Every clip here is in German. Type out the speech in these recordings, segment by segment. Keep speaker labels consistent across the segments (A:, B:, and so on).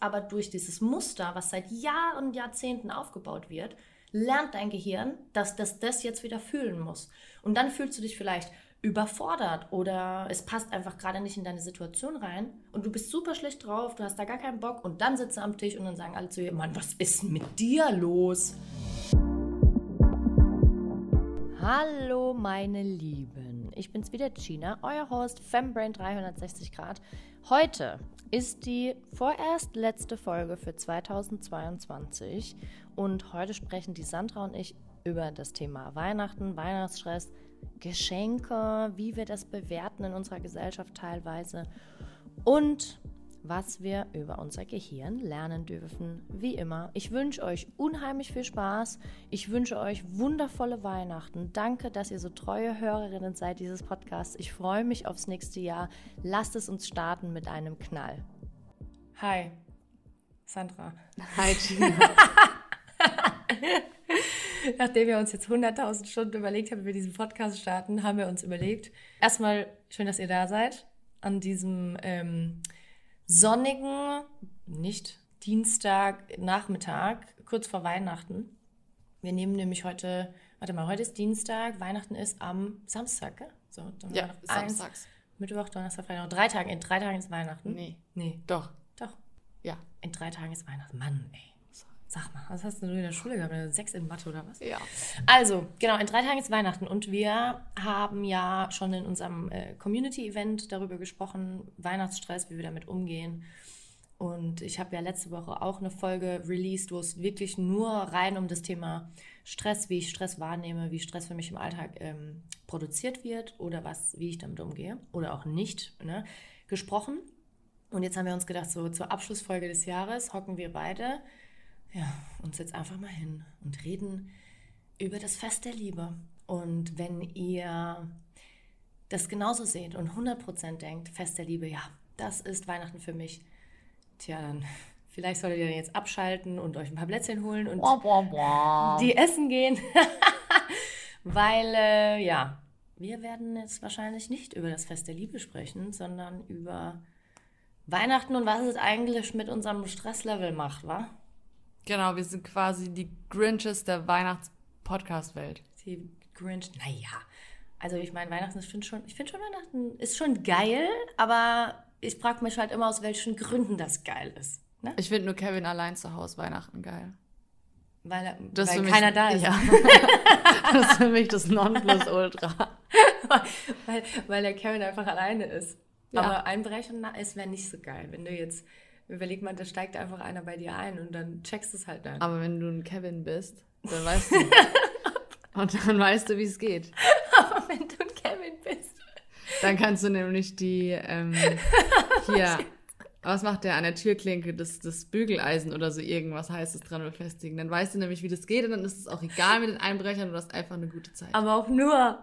A: Aber durch dieses Muster, was seit Jahren und Jahrzehnten aufgebaut wird, lernt dein Gehirn, dass das das jetzt wieder fühlen muss. Und dann fühlst du dich vielleicht überfordert oder es passt einfach gerade nicht in deine Situation rein und du bist super schlecht drauf, du hast da gar keinen Bock und dann sitzt du am Tisch und dann sagen alle zu dir, Mann, was ist mit dir los? Hallo meine Lieben, ich bin's wieder Gina, euer Host Fembrain 360 Grad. Heute ist die vorerst letzte Folge für 2022 und heute sprechen die Sandra und ich über das Thema Weihnachten, Weihnachtsstress, Geschenke, wie wir das bewerten in unserer Gesellschaft teilweise und was wir über unser Gehirn lernen dürfen. Wie immer, ich wünsche euch unheimlich viel Spaß. Ich wünsche euch wundervolle Weihnachten. Danke, dass ihr so treue Hörerinnen seid dieses Podcasts. Ich freue mich aufs nächste Jahr. Lasst es uns starten mit einem Knall. Hi, Sandra.
B: Hi, Gina.
A: Nachdem wir uns jetzt 100.000 Stunden überlegt haben, wie wir diesen Podcast starten, haben wir uns überlegt, erstmal schön, dass ihr da seid an diesem ähm, sonnigen, nicht Dienstag, Nachmittag, kurz vor Weihnachten. Wir nehmen nämlich heute, warte mal, heute ist Dienstag, Weihnachten ist am Samstag, gell?
B: So, dann ja, samstags.
A: Mittwoch, Donnerstag, Freitag, drei Tage. In drei Tagen ist Weihnachten.
B: Nee. Nee. Doch.
A: Doch.
B: Ja.
A: In drei Tagen ist Weihnachten. Mann, ey. Sag mal, was hast du in der Schule gehabt? Sechs in Mathe oder was?
B: Ja.
A: Also, genau, in drei Tagen ist Weihnachten und wir haben ja schon in unserem äh, Community-Event darüber gesprochen, Weihnachtsstress, wie wir damit umgehen. Und ich habe ja letzte Woche auch eine Folge released, wo es wirklich nur rein um das Thema Stress, wie ich Stress wahrnehme, wie Stress für mich im Alltag ähm, produziert wird oder was, wie ich damit umgehe oder auch nicht, ne, gesprochen. Und jetzt haben wir uns gedacht, so zur Abschlussfolge des Jahres hocken wir beide ja, uns jetzt einfach mal hin und reden über das Fest der Liebe. Und wenn ihr das genauso seht und 100% denkt, Fest der Liebe, ja, das ist Weihnachten für mich, tja, dann vielleicht solltet ihr jetzt abschalten und euch ein paar Plätzchen holen und
B: boah, boah, boah.
A: die essen gehen. Weil, äh, ja, wir werden jetzt wahrscheinlich nicht über das Fest der Liebe sprechen, sondern über Weihnachten und was es eigentlich mit unserem Stresslevel macht, wa?
B: Genau, wir sind quasi die Grinches der Weihnachts-Podcast-Welt.
A: Die Grinch, naja. Also ich meine, Weihnachten, ich finde schon, ich finde schon, Weihnachten ist schon geil, aber ich frage mich halt immer, aus welchen Gründen das geil ist. Ne?
B: Ich finde nur Kevin allein zu Hause Weihnachten geil.
A: Weil, er, das weil keiner
B: mich,
A: da ist.
B: Ja. das ist für mich das Nonplusultra.
A: weil, weil der Kevin einfach alleine ist. Ja. Aber einbrechen ist wäre nicht so geil. Wenn du jetzt Überleg mal, da steigt einfach einer bei dir ein und dann checkst du es halt dann.
B: Aber wenn du ein Kevin bist, dann weißt du. und dann weißt du, wie es geht.
A: Aber wenn du ein Kevin bist.
B: Dann kannst du nämlich die, ähm, hier, was macht der an der Türklinke, das, das Bügeleisen oder so irgendwas heißt es dran befestigen. Dann weißt du nämlich, wie das geht und dann ist es auch egal mit den Einbrechern, du hast einfach eine gute Zeit.
A: Aber auch nur,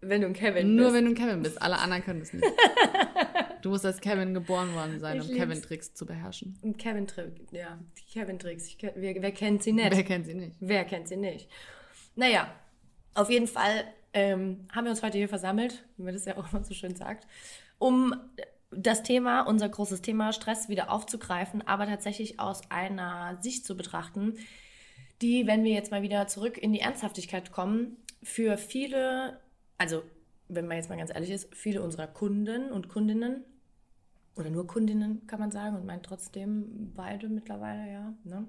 A: wenn du ein Kevin
B: Nur
A: bist.
B: wenn du ein Kevin bist. Alle anderen können es nicht. Du musst als Kevin geboren worden sein, ich um Kevin-Tricks zu beherrschen.
A: Kevin-Tricks, ja. Kevin-Tricks. Wer, wer, kennt sie nicht?
B: Wer kennt sie nicht?
A: Wer kennt sie nicht? Naja, auf jeden Fall ähm, haben wir uns heute hier versammelt, wie man das ja auch immer so schön sagt, um das Thema, unser großes Thema Stress wieder aufzugreifen, aber tatsächlich aus einer Sicht zu betrachten, die, wenn wir jetzt mal wieder zurück in die Ernsthaftigkeit kommen, für viele, also wenn man jetzt mal ganz ehrlich ist, viele unserer Kunden und Kundinnen oder nur Kundinnen kann man sagen und meint trotzdem beide mittlerweile, ja, ne?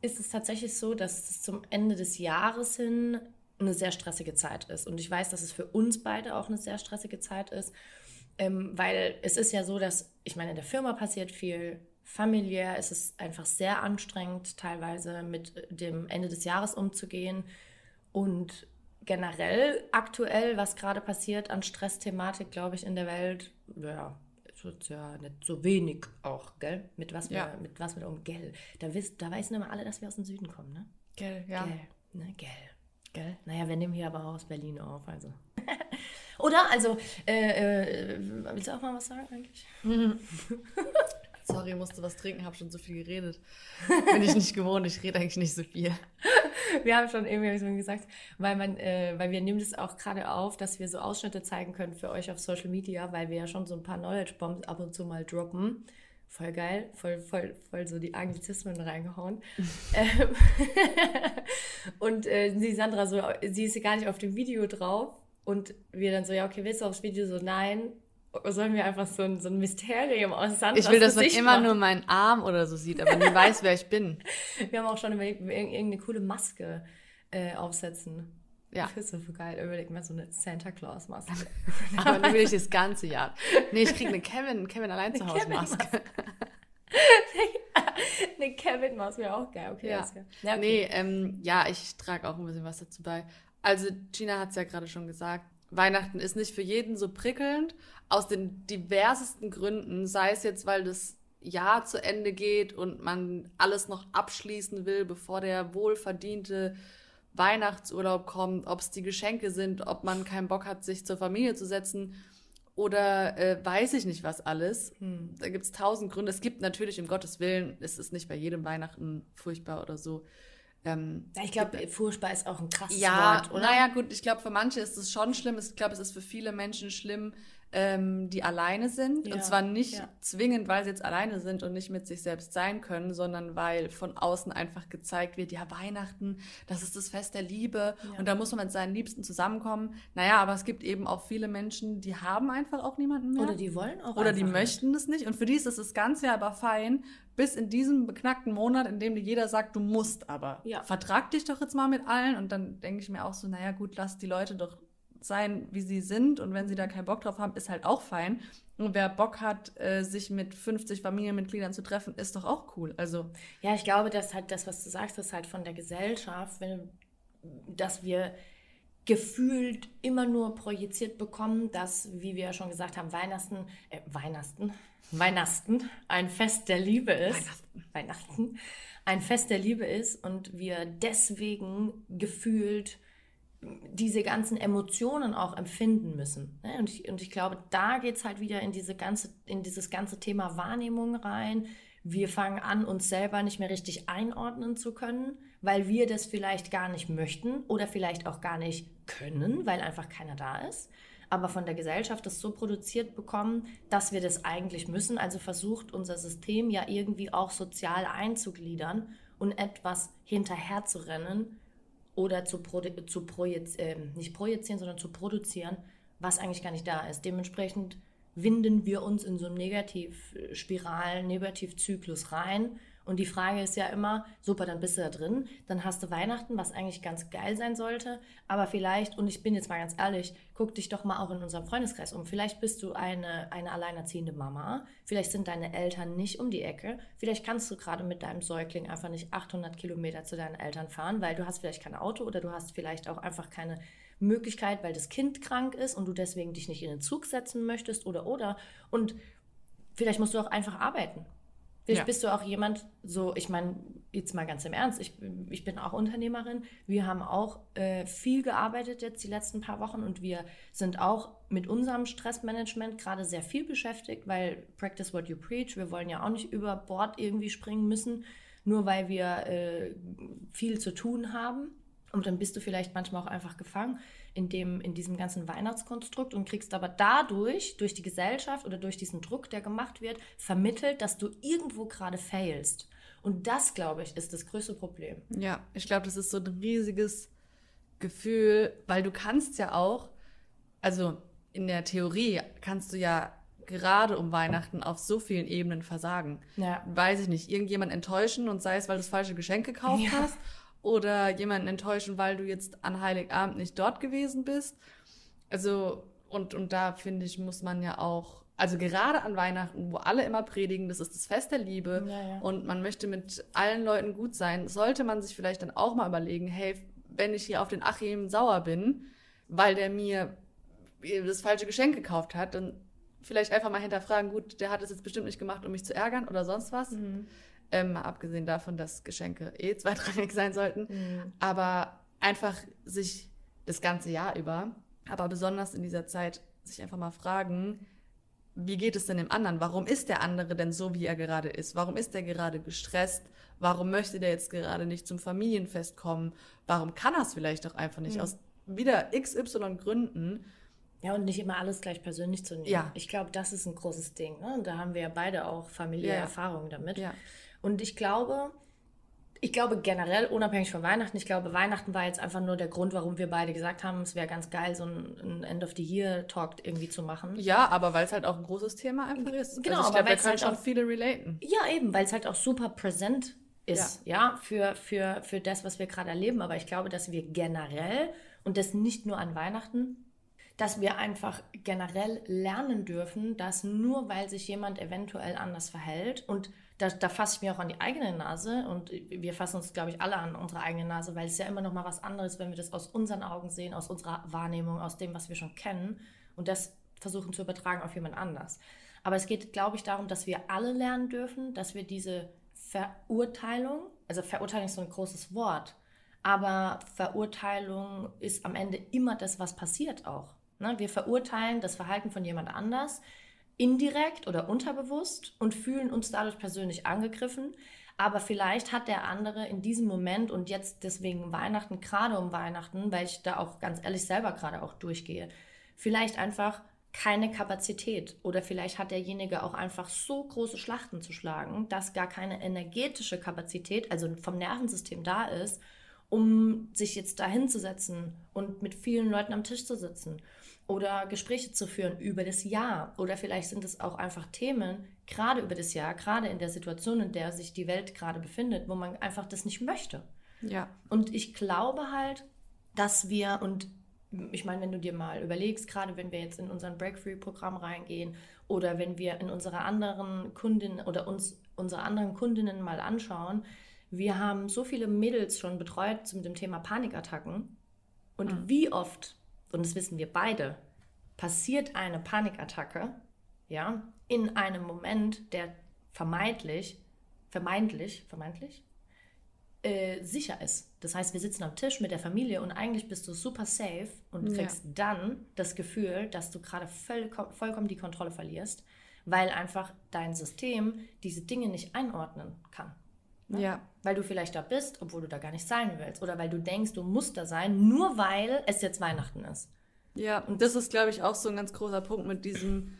A: ist es tatsächlich so, dass es zum Ende des Jahres hin eine sehr stressige Zeit ist. Und ich weiß, dass es für uns beide auch eine sehr stressige Zeit ist, ähm, weil es ist ja so, dass, ich meine, in der Firma passiert viel, familiär ist es einfach sehr anstrengend, teilweise mit dem Ende des Jahres umzugehen. Und generell aktuell, was gerade passiert an Stressthematik, glaube ich, in der Welt, ja, ist ja nicht so wenig auch, gell? Mit was wir, ja. mit was wir um, gell? Da, wisst, da wissen immer alle, dass wir aus dem Süden kommen, ne?
B: Gell, ja.
A: Gell, ne? Gell. Gell? Naja, wir nehmen hier aber auch aus Berlin auf, also. Oder? Also, äh, äh, willst du auch mal was sagen eigentlich?
B: Sorry, musste was trinken, habe schon so viel geredet. Bin ich nicht gewohnt, ich rede eigentlich nicht so viel.
A: wir haben schon irgendwie so gesagt, weil man, äh, weil wir nehmen das auch gerade auf, dass wir so Ausschnitte zeigen können für euch auf Social Media, weil wir ja schon so ein paar Knowledge Bombs ab und zu mal droppen. Voll geil, voll, voll, voll so die Anglizismen reingehauen. ähm, und äh, die Sandra so, sie ist gar nicht auf dem Video drauf. Und wir dann so, ja, okay, willst du aufs Video? So, nein. Sollen wir einfach so ein, so ein Mysterium aus
B: Sandras Ich will, dass man immer machen. nur meinen Arm oder so sieht, aber nie weiß, wer ich bin.
A: Wir haben auch schon irgendeine coole Maske äh, aufsetzen. Ja. Das ist so geil. Überleg mal so eine Santa Claus Maske.
B: Aber dann will ich das ganze Jahr. Nee, ich krieg eine Kevin, Kevin allein zu Hause Maske.
A: eine Kevin Maske wäre auch geil. Okay,
B: ja. ja okay. Nee, ähm, ja, ich trage auch ein bisschen was dazu bei. Also Gina hat es ja gerade schon gesagt. Weihnachten ist nicht für jeden so prickelnd, aus den diversesten Gründen, sei es jetzt, weil das Jahr zu Ende geht und man alles noch abschließen will, bevor der wohlverdiente Weihnachtsurlaub kommt, ob es die Geschenke sind, ob man keinen Bock hat, sich zur Familie zu setzen oder äh, weiß ich nicht was alles. Hm. Da gibt es tausend Gründe. Es gibt natürlich, um Gottes Willen, es ist nicht bei jedem Weihnachten furchtbar oder so.
A: Ähm, ich glaube, furchtbar ist auch ein krasses
B: ja, Wort, oder? Naja, gut, ich glaube, für manche ist es schon schlimm. Ich glaube, es ist für viele Menschen schlimm, ähm, die alleine sind. Ja, und zwar nicht ja. zwingend, weil sie jetzt alleine sind und nicht mit sich selbst sein können, sondern weil von außen einfach gezeigt wird, ja, Weihnachten, das ist das Fest der Liebe ja. und da muss man mit seinen Liebsten zusammenkommen. Naja, aber es gibt eben auch viele Menschen, die haben einfach auch niemanden mehr.
A: Oder die wollen auch
B: Oder die möchten es nicht. Und für die ist es das ganze aber fein, bis in diesem beknackten Monat, in dem dir jeder sagt, du musst aber. Ja. Vertrag dich doch jetzt mal mit allen. Und dann denke ich mir auch so, naja gut, lass die Leute doch sein, wie sie sind. Und wenn sie da keinen Bock drauf haben, ist halt auch fein. Und wer Bock hat, äh, sich mit 50 Familienmitgliedern zu treffen, ist doch auch cool. Also
A: ja, ich glaube, dass halt das, was du sagst, ist halt von der Gesellschaft, wenn, dass wir gefühlt immer nur projiziert bekommen, dass, wie wir ja schon gesagt haben, Weihnachten, äh, Weihnachten, Weihnachten ein Fest der Liebe ist. Weihnachten. Weihnachten ein Fest der Liebe ist und wir deswegen gefühlt diese ganzen Emotionen auch empfinden müssen. Ne? Und ich, und ich glaube, da geht es halt wieder in, diese ganze, in dieses ganze Thema Wahrnehmung rein. Wir fangen an, uns selber nicht mehr richtig einordnen zu können, weil wir das vielleicht gar nicht möchten oder vielleicht auch gar nicht können, weil einfach keiner da ist. Aber von der Gesellschaft das so produziert bekommen, dass wir das eigentlich müssen. Also versucht unser System ja irgendwie auch sozial einzugliedern und etwas hinterher zu rennen, oder zu, zu projizieren, äh, nicht projizieren, sondern zu produzieren, was eigentlich gar nicht da ist. Dementsprechend winden wir uns in so einen Negativspiralen, Negativzyklus rein und die Frage ist ja immer, super, dann bist du da drin, dann hast du Weihnachten, was eigentlich ganz geil sein sollte, aber vielleicht, und ich bin jetzt mal ganz ehrlich, guck dich doch mal auch in unserem Freundeskreis um. Vielleicht bist du eine, eine alleinerziehende Mama, vielleicht sind deine Eltern nicht um die Ecke, vielleicht kannst du gerade mit deinem Säugling einfach nicht 800 Kilometer zu deinen Eltern fahren, weil du hast vielleicht kein Auto oder du hast vielleicht auch einfach keine Möglichkeit, weil das Kind krank ist und du deswegen dich nicht in den Zug setzen möchtest oder oder. Und vielleicht musst du auch einfach arbeiten. Vielleicht ja. bist du auch jemand, so, ich meine, jetzt mal ganz im Ernst, ich, ich bin auch Unternehmerin. Wir haben auch äh, viel gearbeitet jetzt die letzten paar Wochen und wir sind auch mit unserem Stressmanagement gerade sehr viel beschäftigt, weil practice what you preach. Wir wollen ja auch nicht über Bord irgendwie springen müssen, nur weil wir äh, viel zu tun haben. Und dann bist du vielleicht manchmal auch einfach gefangen in, dem, in diesem ganzen Weihnachtskonstrukt und kriegst aber dadurch, durch die Gesellschaft oder durch diesen Druck, der gemacht wird, vermittelt, dass du irgendwo gerade failst. Und das, glaube ich, ist das größte Problem.
B: Ja, ich glaube, das ist so ein riesiges Gefühl, weil du kannst ja auch, also in der Theorie kannst du ja gerade um Weihnachten auf so vielen Ebenen versagen. Ja. Weiß ich nicht, irgendjemand enttäuschen und sei es, weil du das falsche Geschenk gekauft ja. hast oder jemanden enttäuschen, weil du jetzt an Heiligabend nicht dort gewesen bist. Also, und, und da finde ich, muss man ja auch, also gerade an Weihnachten, wo alle immer predigen, das ist das Fest der Liebe ja, ja. und man möchte mit allen Leuten gut sein, sollte man sich vielleicht dann auch mal überlegen, hey, wenn ich hier auf den Achim sauer bin, weil der mir das falsche Geschenk gekauft hat, dann vielleicht einfach mal hinterfragen, gut, der hat es jetzt bestimmt nicht gemacht, um mich zu ärgern oder sonst was. Mhm. Ähm, abgesehen davon, dass Geschenke eh zweitrangig sein sollten. Mhm. Aber einfach sich das ganze Jahr über, aber besonders in dieser Zeit, sich einfach mal fragen, wie geht es denn dem anderen? Warum ist der andere denn so, wie er gerade ist? Warum ist er gerade gestresst? Warum möchte der jetzt gerade nicht zum Familienfest kommen? Warum kann er es vielleicht auch einfach nicht? Mhm. Aus wieder XY Gründen.
A: Ja, und nicht immer alles gleich persönlich zu nehmen.
B: Ja.
A: Ich glaube, das ist ein großes Ding. Ne? Und da haben wir ja beide auch familiäre
B: Ja.
A: Erfahrungen damit.
B: Ja.
A: Und ich glaube, ich glaube generell, unabhängig von Weihnachten, ich glaube, Weihnachten war jetzt einfach nur der Grund, warum wir beide gesagt haben, es wäre ganz geil, so ein, End of the Year Talk irgendwie zu machen.
B: Ja, aber weil es halt auch ein großes Thema einfach ist.
A: Genau,
B: also ich
A: aber
B: glaube,
A: weil's
B: können
A: halt
B: schon
A: auch-
B: viele relaten.
A: Ja, eben, weil es halt auch super präsent ist, ja, für, für, für das, was wir gerade erleben. Aber ich glaube, dass wir generell, und das nicht nur an Weihnachten, dass wir einfach generell lernen dürfen, dass nur weil sich jemand eventuell anders verhält, und da, da fasse ich mir auch an die eigene Nase, und wir fassen uns, glaube ich, alle an unsere eigene Nase, weil es ja immer noch mal was anderes, wenn wir das aus unseren Augen sehen, aus unserer Wahrnehmung, aus dem, was wir schon kennen, und das versuchen zu übertragen auf jemand anders. Aber es geht, glaube ich, darum, dass wir alle lernen dürfen, dass wir diese Verurteilung, also Verurteilung ist so ein großes Wort, aber Verurteilung ist am Ende immer das, was passiert auch. Ne? Wir verurteilen das Verhalten von jemand anders indirekt oder unterbewusst und fühlen uns dadurch persönlich angegriffen. Aber vielleicht hat der andere in diesem Moment und jetzt deswegen Weihnachten, gerade um Weihnachten, weil ich da auch ganz ehrlich selber gerade auch durchgehe, vielleicht einfach keine Kapazität oder vielleicht hat derjenige auch einfach so große Schlachten zu schlagen, dass gar keine energetische Kapazität, also vom Nervensystem da ist, um sich jetzt da hinzusetzen und mit vielen Leuten am Tisch zu sitzen oder Gespräche zu führen über das Jahr. Oder vielleicht sind es auch einfach Themen, gerade über das Jahr, gerade in der Situation, in der sich die Welt gerade befindet, wo man einfach das nicht möchte.
B: Ja.
A: Und ich glaube halt, dass wir, und ich meine, wenn du dir mal überlegst, gerade wenn wir jetzt in unser Breakthrough-Programm reingehen oder wenn wir in unsere anderen Kundinnen oder uns unsere anderen Kundinnen mal anschauen, wir haben so viele Mädels schon betreut zum dem Thema Panikattacken. Und wie oft, und das wissen wir beide, passiert eine Panikattacke, ja, in einem Moment, der vermeintlich, vermeintlich, vermeintlich, äh, sicher ist. Das heißt, wir sitzen am Tisch mit der Familie und eigentlich bist du super safe und
B: Ja.
A: kriegst dann das Gefühl, dass du gerade vollkommen, vollkommen die Kontrolle verlierst, weil einfach dein System diese Dinge nicht einordnen kann. Ne?
B: Ja.
A: Weil du vielleicht da bist, obwohl du da gar nicht sein willst. Oder weil du denkst, du musst da sein, nur weil es jetzt Weihnachten ist.
B: Ja, und das ist, glaube ich, auch so ein ganz großer Punkt mit diesem.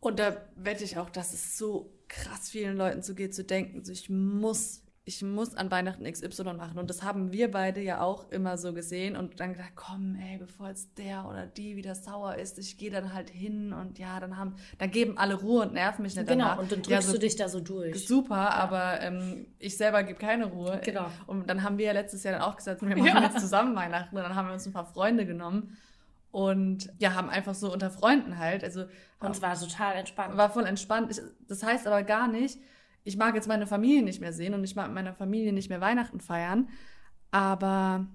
B: Und da wette ich auch, dass es so krass vielen Leuten so geht, zu denken, so ich muss, ich muss an Weihnachten XY machen. Und das haben wir beide ja auch immer so gesehen und dann gedacht, komm, ey, bevor jetzt der oder die wieder sauer ist, ich gehe dann halt hin und ja, dann haben, dann geben alle Ruhe und nerven mich nicht
A: Genau,
B: danach.
A: und dann drückst
B: ja, so
A: du dich da so durch.
B: Super, aber ähm, ich selber gebe keine Ruhe.
A: Genau.
B: Und dann haben wir ja letztes Jahr dann auch gesagt, wir machen
A: Ja.
B: jetzt zusammen Weihnachten und dann haben wir uns ein paar Freunde genommen und ja, haben einfach so unter Freunden halt, also
A: Und es war total entspannt.
B: war voll entspannt. Ich, das heißt aber gar nicht, ich mag jetzt meine Familie nicht mehr sehen und ich mag mit meiner Familie nicht mehr Weihnachten feiern, aber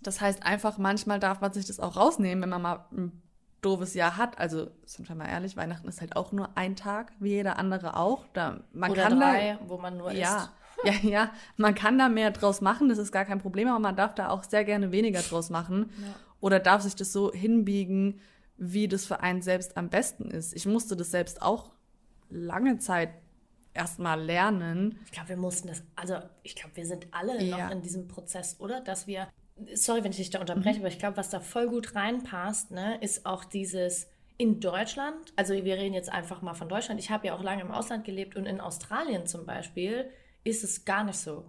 B: das heißt einfach, manchmal darf man sich das auch rausnehmen, wenn man mal ein doofes Jahr hat. Also, sind wir mal ehrlich, Weihnachten ist halt auch nur ein Tag, wie jeder andere auch. Da, man
A: Oder
B: kann
A: drei, wo man nur
B: ja,
A: isst.
B: ja, ja, man kann da mehr draus machen, das ist gar kein Problem, aber man darf da auch sehr gerne weniger draus machen
A: Ja.
B: oder darf sich das so hinbiegen, wie das für einen selbst am besten ist. Ich musste das selbst auch lange Zeit erstmal lernen.
A: Ich glaube, wir mussten das, also ich glaube, wir sind alle
B: Ja.
A: noch in diesem Prozess, oder? Dass wir, sorry, wenn ich dich da unterbreche, aber ich glaube, was da voll gut reinpasst, ne, ist auch dieses in Deutschland, also wir reden jetzt einfach mal von Deutschland, ich habe ja auch lange im Ausland gelebt und in Australien zum Beispiel ist es gar nicht so.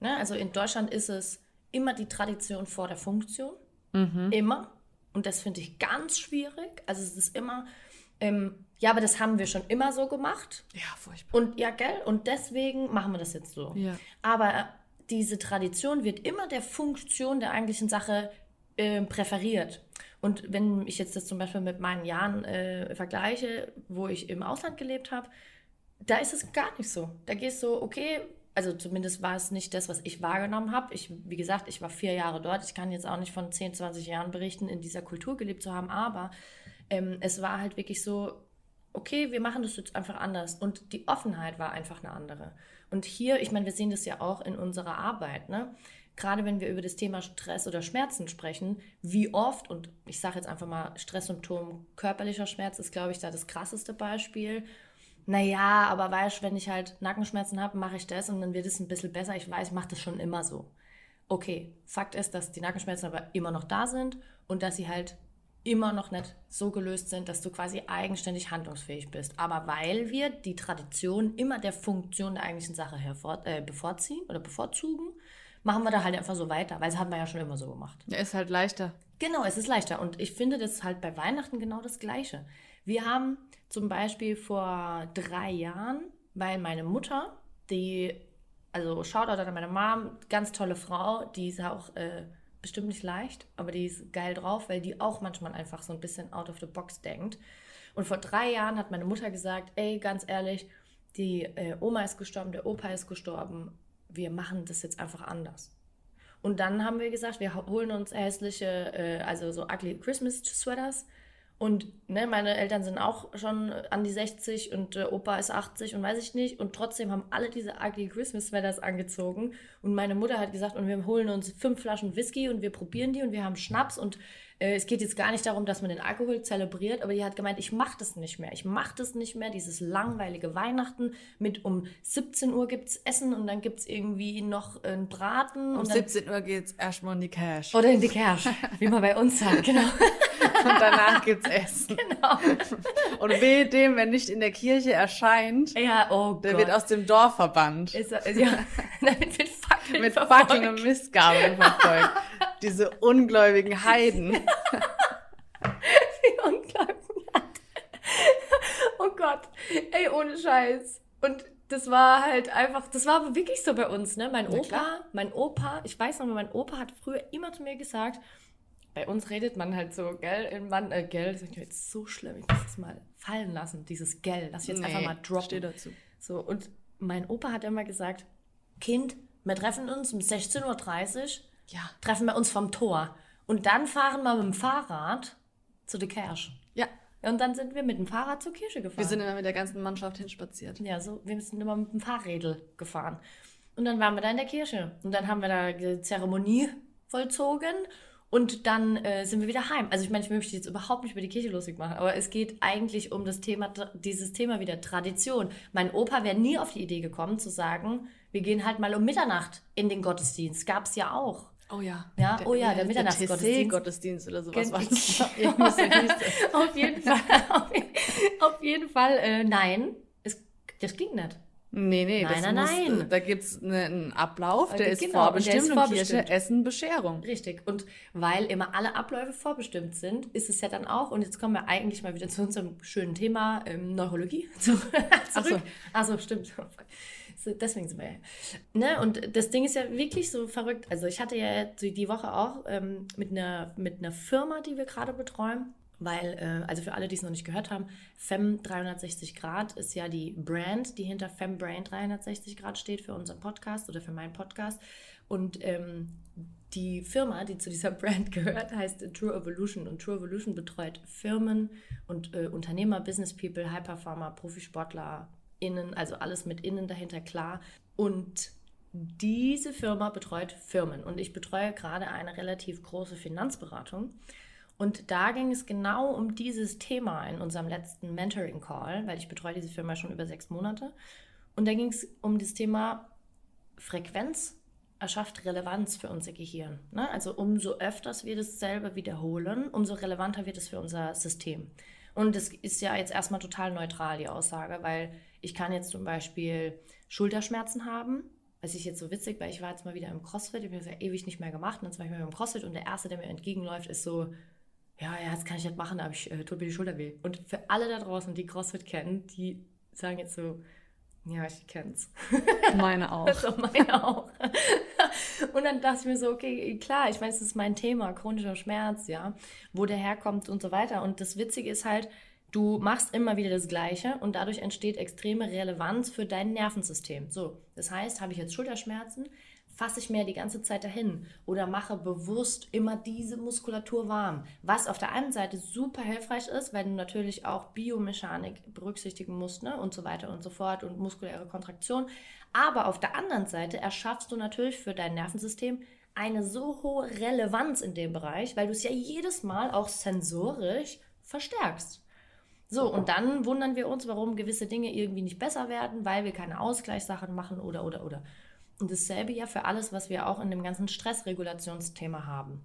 A: Ne? Also in Deutschland ist es immer die Tradition vor der Funktion. Immer. Und das finde ich ganz schwierig. Also es ist immer, ähm, ja, aber das haben wir schon immer so gemacht.
B: Ja, furchtbar.
A: Und ja, gell? Und deswegen machen wir das jetzt so.
B: Ja.
A: Aber äh, diese Tradition wird immer der Funktion der eigentlichen Sache äh, präferiert. Und wenn ich jetzt das zum Beispiel mit meinen Jahren äh, vergleiche, wo ich im Ausland gelebt habe, da ist es gar nicht so. Da gehst du, okay, also zumindest war es nicht das, was ich wahrgenommen habe. Ich, wie gesagt, ich war vier Jahre dort. Ich kann jetzt auch nicht von 10, 20 Jahren berichten, in dieser Kultur gelebt zu haben, aber ähm, es war halt wirklich so, okay, wir machen das jetzt einfach anders. Und die Offenheit war einfach eine andere. Und hier, ich meine, wir sehen das ja auch in unserer Arbeit, ne? Gerade wenn wir über das Thema Stress oder Schmerzen sprechen, wie oft, und ich sage jetzt einfach mal Stresssymptom, körperlicher Schmerz ist, glaube ich, da das krasseste Beispiel. Naja, aber weißt du, wenn ich halt Nackenschmerzen habe, mache ich das und dann wird es ein bisschen besser. Ich weiß, ich mache das schon immer so. Okay, Fakt ist, dass die Nackenschmerzen aber immer noch da sind und dass sie halt immer noch nicht so gelöst sind, dass du quasi eigenständig handlungsfähig bist. Aber weil wir die Tradition immer der Funktion der eigentlichen Sache hervor, äh, bevorziehen oder bevorzugen, machen wir da halt einfach so weiter, weil das haben wir ja schon immer so gemacht.
B: Ja, ist halt leichter.
A: Genau, es ist leichter. Und ich finde das halt bei Weihnachten genau das Gleiche. Wir haben zum Beispiel vor drei Jahren, weil meine Mutter, die, also Shoutout an meine Mom, ganz tolle Frau, die ist auch äh, bestimmt nicht leicht, aber die ist geil drauf, weil die auch manchmal einfach so ein bisschen out of the box denkt. Und vor drei Jahren hat meine Mutter gesagt, ey, ganz ehrlich, die äh, Oma ist gestorben, der Opa ist gestorben, wir machen das jetzt einfach anders. Und dann haben wir gesagt, wir holen uns hässliche, äh, also so ugly Christmas Sweaters. Und ne, meine Eltern sind auch schon an die 60 und äh, Opa ist 80 und weiß ich nicht. Und trotzdem haben alle diese ugly Christmas Sweaters angezogen. Und meine Mutter hat gesagt, und wir holen uns fünf Flaschen Whisky und wir probieren die und wir haben Schnaps und äh, es geht jetzt gar nicht darum, dass man den Alkohol zelebriert, aber die hat gemeint, ich mache das nicht mehr. Ich mache das nicht mehr, dieses langweilige Weihnachten mit um 17 Uhr gibt es Essen und dann gibt es irgendwie noch einen Braten.
B: Um
A: und
B: 17 Uhr geht es erstmal in die Cash.
A: Oder in die Cash, wie man bei uns sagt, genau.
B: und danach gibt es Essen. Genau. Und weh dem, wenn nicht in der Kirche erscheint,
A: ja, oh
B: der Gott. wird aus dem Dorf verbannt.
A: Ist, ja, damit wird
B: Fackeln Mit Fackeln und Mistgabeln verfolgt. Diese ungläubigen Heiden.
A: Die ungläubigen Heiden. Oh Gott. Ey, ohne Scheiß. Und das war halt einfach, das war wirklich so bei uns, ne? Mein Opa, mein Opa, ich weiß noch, mein Opa hat früher immer zu mir gesagt, bei uns redet man halt so, gell, man, äh, gell, das ist jetzt so schlimm, ich muss das mal fallen lassen, dieses gell, lass ich jetzt nee, einfach mal droppen. Steh dazu. So, und mein Opa hat immer gesagt, Kind, wir treffen uns um 16.30 Uhr. Ja. Treffen wir uns vom Tor. Und dann fahren wir mit dem Fahrrad zu der Kirche. Ja. Und dann sind wir mit dem Fahrrad zur Kirche gefahren.
B: Wir sind immer mit der ganzen Mannschaft hinspaziert.
A: Ja, so, wir sind immer mit dem Fahrrädel gefahren. Und dann waren wir da in der Kirche. Und dann haben wir da die Zeremonie vollzogen. Und dann äh, sind wir wieder heim. Also ich meine, ich möchte jetzt überhaupt nicht über die Kirche lustig machen, aber es geht eigentlich um das Thema, dieses Thema wieder Tradition. Mein Opa wäre nie auf die Idee gekommen zu sagen, wir gehen halt mal um Mitternacht in den Gottesdienst. Gab es ja auch.
B: Oh ja.
A: Ja, der, oh ja, der, der Mitternachtsgottesdienst.
B: Gottesdienst oder sowas war
A: das. auf jeden Fall, auf, auf jeden Fall, äh, nein, es, das ging nicht.
B: Nee, nee,
A: nein, nein, muss, nein.
B: Da gibt es ne, einen Ablauf, der, ist, genau, vorbestimmt, der ist vorbestimmt Kirche, Essen, Bescherung.
A: Richtig. Und weil immer alle Abläufe vorbestimmt sind, ist es ja dann auch, und jetzt kommen wir eigentlich mal wieder zu unserem schönen Thema ähm, Neurologie zurück. Achso, Ach so, stimmt. So, deswegen sind wir ja. Ne? Und das Ding ist ja wirklich so verrückt. Also ich hatte ja die Woche auch ähm, mit, einer, mit einer Firma, die wir gerade betreuen, weil, äh, also für alle, die es noch nicht gehört haben, Fem 360 Grad ist ja die Brand, die hinter Fembrain 360 Grad steht für unseren Podcast oder für meinen Podcast. Und ähm, die Firma, die zu dieser Brand gehört, heißt True Evolution. Und True Evolution betreut Firmen und äh, Unternehmer, Business People, High Performer, Profisportler, innen, also alles mit innen dahinter klar. Und diese Firma betreut Firmen und ich betreue gerade eine relativ große Finanzberatung. Und da ging es genau um dieses Thema in unserem letzten Mentoring Call, weil ich betreue diese Firma schon über sechs Monate. Und da ging es um das Thema Frequenz erschafft Relevanz für unser Gehirn. Ne? Also umso öfters wir dasselbe wiederholen, umso relevanter wird es für unser System. Und das ist ja jetzt erstmal total neutral, die Aussage, weil ich kann jetzt zum Beispiel Schulterschmerzen haben. Das ist jetzt so witzig, weil ich war jetzt mal wieder im CrossFit, ich habe das ja ewig nicht mehr gemacht. Und dann war ich mal im CrossFit und der Erste, der mir entgegenläuft, ist so, ja, ja, das kann ich nicht machen, aber ich äh, tut mir die Schulter weh. Und für alle da draußen, die CrossFit kennen, die sagen jetzt so, ja, ich kenn's.
B: Meine auch.
A: also meine auch. und dann dachte ich mir so, okay, klar, ich meine, es ist mein Thema, chronischer Schmerz, ja, wo der herkommt und so weiter. Und das Witzige ist halt, du machst immer wieder das Gleiche und dadurch entsteht extreme Relevanz für dein Nervensystem. So, das heißt, habe ich jetzt Schulterschmerzen, fasse ich mir die ganze Zeit dahin oder mache bewusst immer diese Muskulatur warm. Was auf der einen Seite super hilfreich ist, weil du natürlich auch Biomechanik berücksichtigen musst ne? und so weiter und so fort und muskuläre Kontraktion. Aber auf der anderen Seite erschaffst du natürlich für dein Nervensystem eine so hohe Relevanz in dem Bereich, weil du es ja jedes Mal auch sensorisch verstärkst. So, und dann wundern wir uns, warum gewisse Dinge irgendwie nicht besser werden, weil wir keine Ausgleichssachen machen oder, oder, oder. Und dasselbe ja für alles, was wir auch in dem ganzen Stressregulationsthema haben.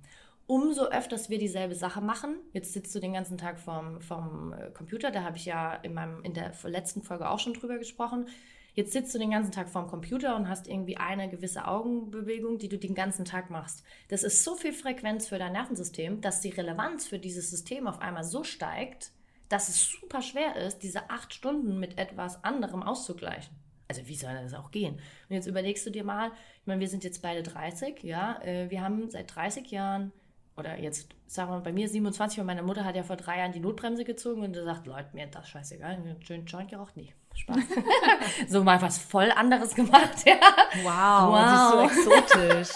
A: umso öfters wir dieselbe Sache machen. Jetzt sitzt du den ganzen Tag vorm, vorm äh, Computer, da habe ich ja in, meinem, in der letzten Folge auch schon drüber gesprochen. Jetzt sitzt du den ganzen Tag vorm Computer und hast irgendwie eine gewisse Augenbewegung, die du den ganzen Tag machst. Das ist so viel Frequenz für dein Nervensystem, dass die Relevanz für dieses System auf einmal so steigt, dass es super schwer ist, diese acht Stunden mit etwas anderem auszugleichen. Also wie soll das auch gehen? Und jetzt überlegst du dir mal, ich meine, wir sind jetzt beide 30, ja, äh, wir haben seit 30 Jahren oder jetzt sagen wir mal, bei mir 27 und meine Mutter hat ja vor drei Jahren die Notbremse gezogen und sagt, Leute, mir das scheißegal, einen schönen Joint geraucht, nee, Spaß. so mal was voll anderes gemacht, ja.
B: Wow, wow. das ist so exotisch.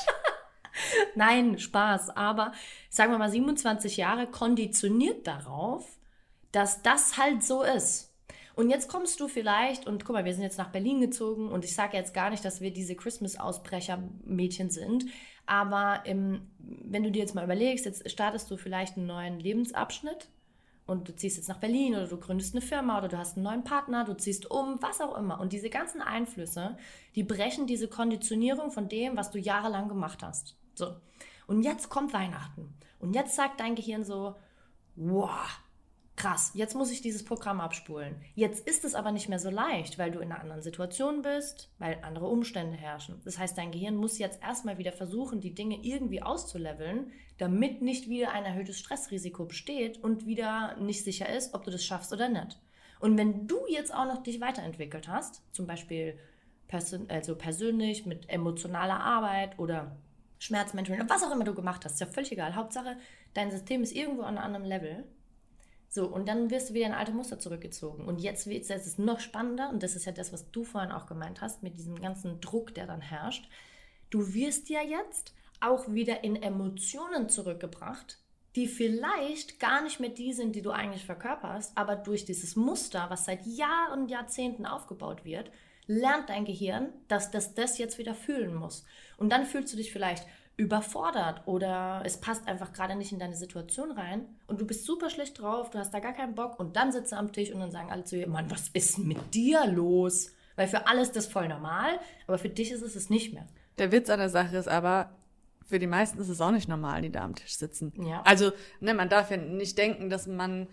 A: Nein, Spaß, aber sagen wir mal 27 Jahre konditioniert darauf, dass das halt so ist. Und jetzt kommst du vielleicht, und guck mal, wir sind jetzt nach Berlin gezogen und ich sage jetzt gar nicht, dass wir diese Christmas-Ausbrecher-Mädchen sind, aber im, wenn du dir jetzt mal überlegst, jetzt startest du vielleicht einen neuen Lebensabschnitt und du ziehst jetzt nach Berlin oder du gründest eine Firma oder du hast einen neuen Partner, du ziehst um, was auch immer. Und diese ganzen Einflüsse, die brechen diese Konditionierung von dem, was du jahrelang gemacht hast. So. Und jetzt kommt Weihnachten. Und jetzt sagt dein Gehirn so, wow, krass, jetzt muss ich dieses Programm abspulen. Jetzt ist es aber nicht mehr so leicht, weil du in einer anderen Situation bist, weil andere Umstände herrschen. Das heißt, dein Gehirn muss jetzt erstmal wieder versuchen, die Dinge irgendwie auszuleveln, damit nicht wieder ein erhöhtes Stressrisiko besteht und wieder nicht sicher ist, ob du das schaffst oder nicht. Und wenn du jetzt auch noch dich weiterentwickelt hast, zum Beispiel persön also persönlich mit emotionaler Arbeit oder Schmerzmanagement, was auch immer du gemacht hast, ist ja völlig egal. Hauptsache, dein System ist irgendwo an einem anderen Level so, und dann wirst du wieder in alte Muster zurückgezogen. Und jetzt wird es noch spannender, und das ist ja das, was du vorhin auch gemeint hast, mit diesem ganzen Druck, der dann herrscht. Du wirst ja jetzt auch wieder in Emotionen zurückgebracht, die vielleicht gar nicht mehr die sind, die du eigentlich verkörperst, aber durch dieses Muster, was seit Jahren und Jahrzehnten aufgebaut wird, lernt dein Gehirn, dass das das jetzt wieder fühlen muss. Und dann fühlst du dich vielleicht überfordert oder es passt einfach gerade nicht in deine Situation rein und du bist super schlecht drauf, du hast da gar keinen Bock und dann sitzt du am Tisch und dann sagen alle zu dir, Mann, was ist mit dir los? Weil für alle ist das voll normal, aber für dich ist es es nicht mehr.
B: Der Witz an der Sache ist aber, für die meisten ist es auch nicht normal, die da am Tisch sitzen.
A: Ja.
B: Also, ne, man darf ja nicht denken, dass man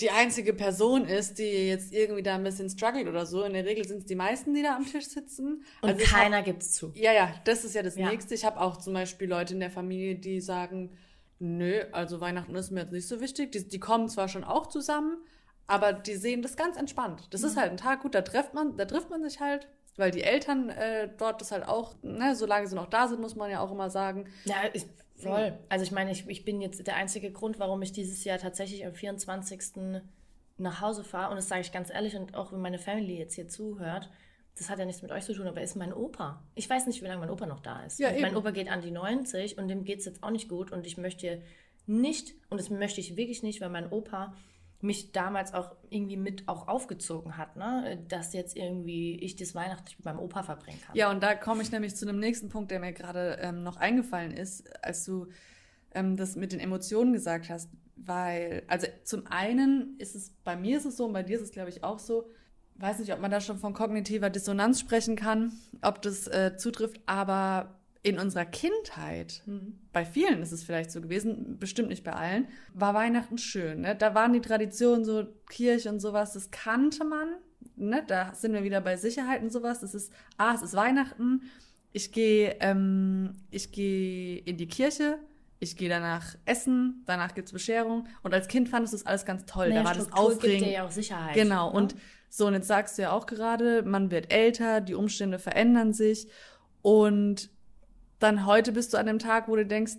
B: die einzige Person ist, die jetzt irgendwie da ein bisschen struggelt oder so. In der Regel sind es die meisten, die da am Tisch sitzen.
A: Und also keiner gibt es zu.
B: Ja, ja, das ist ja das ja. Nächste. Ich habe auch zum Beispiel Leute in der Familie, die sagen, nö, also Weihnachten ist mir jetzt nicht so wichtig. Die, die kommen zwar schon auch zusammen, aber die sehen das ganz entspannt. Das mhm. ist halt ein Tag, gut, da trifft man, da trifft man sich halt, weil die Eltern äh, dort das halt auch, ne, solange sie noch da sind, muss man ja auch immer sagen.
A: Ja, ich, Voll. Also ich meine, ich, ich bin jetzt der einzige Grund, warum ich dieses Jahr tatsächlich am 24. nach Hause fahre. Und das sage ich ganz ehrlich und auch wenn meine Family jetzt hier zuhört, das hat ja nichts mit euch zu tun, aber er ist mein Opa. Ich weiß nicht, wie lange mein Opa noch da ist. Ja, mein Opa geht an die 90 und dem geht es jetzt auch nicht gut. Und ich möchte nicht, und das möchte ich wirklich nicht, weil mein Opa mich damals auch irgendwie mit auch aufgezogen hat, ne? dass jetzt irgendwie ich das Weihnachten mit meinem Opa verbringen kann.
B: Ja, und da komme ich nämlich zu einem nächsten Punkt, der mir gerade ähm, noch eingefallen ist, als du ähm, das mit den Emotionen gesagt hast. Weil, also zum einen ist es, bei mir ist es so und bei dir ist es, glaube ich, auch so, weiß nicht, ob man da schon von kognitiver Dissonanz sprechen kann, ob das äh, zutrifft, aber in unserer Kindheit, mhm. bei vielen ist es vielleicht so gewesen, bestimmt nicht bei allen, war Weihnachten schön. Ne? Da waren die Traditionen, so Kirche und sowas, das kannte man. Ne? Da sind wir wieder bei Sicherheit und sowas. Das ist, ah, es ist Weihnachten. Ich gehe ähm, ich geh in die Kirche, ich gehe danach essen, danach gibt es Bescherung. Und als Kind fandest du das alles ganz toll. Naja, da war Struktur das Aufregend. Gibt
A: dir ja auch Sicherheit.
B: Genau. Ne? Und so, und jetzt sagst du ja auch gerade, man wird älter, die Umstände verändern sich. Und dann heute bist du an dem Tag, wo du denkst,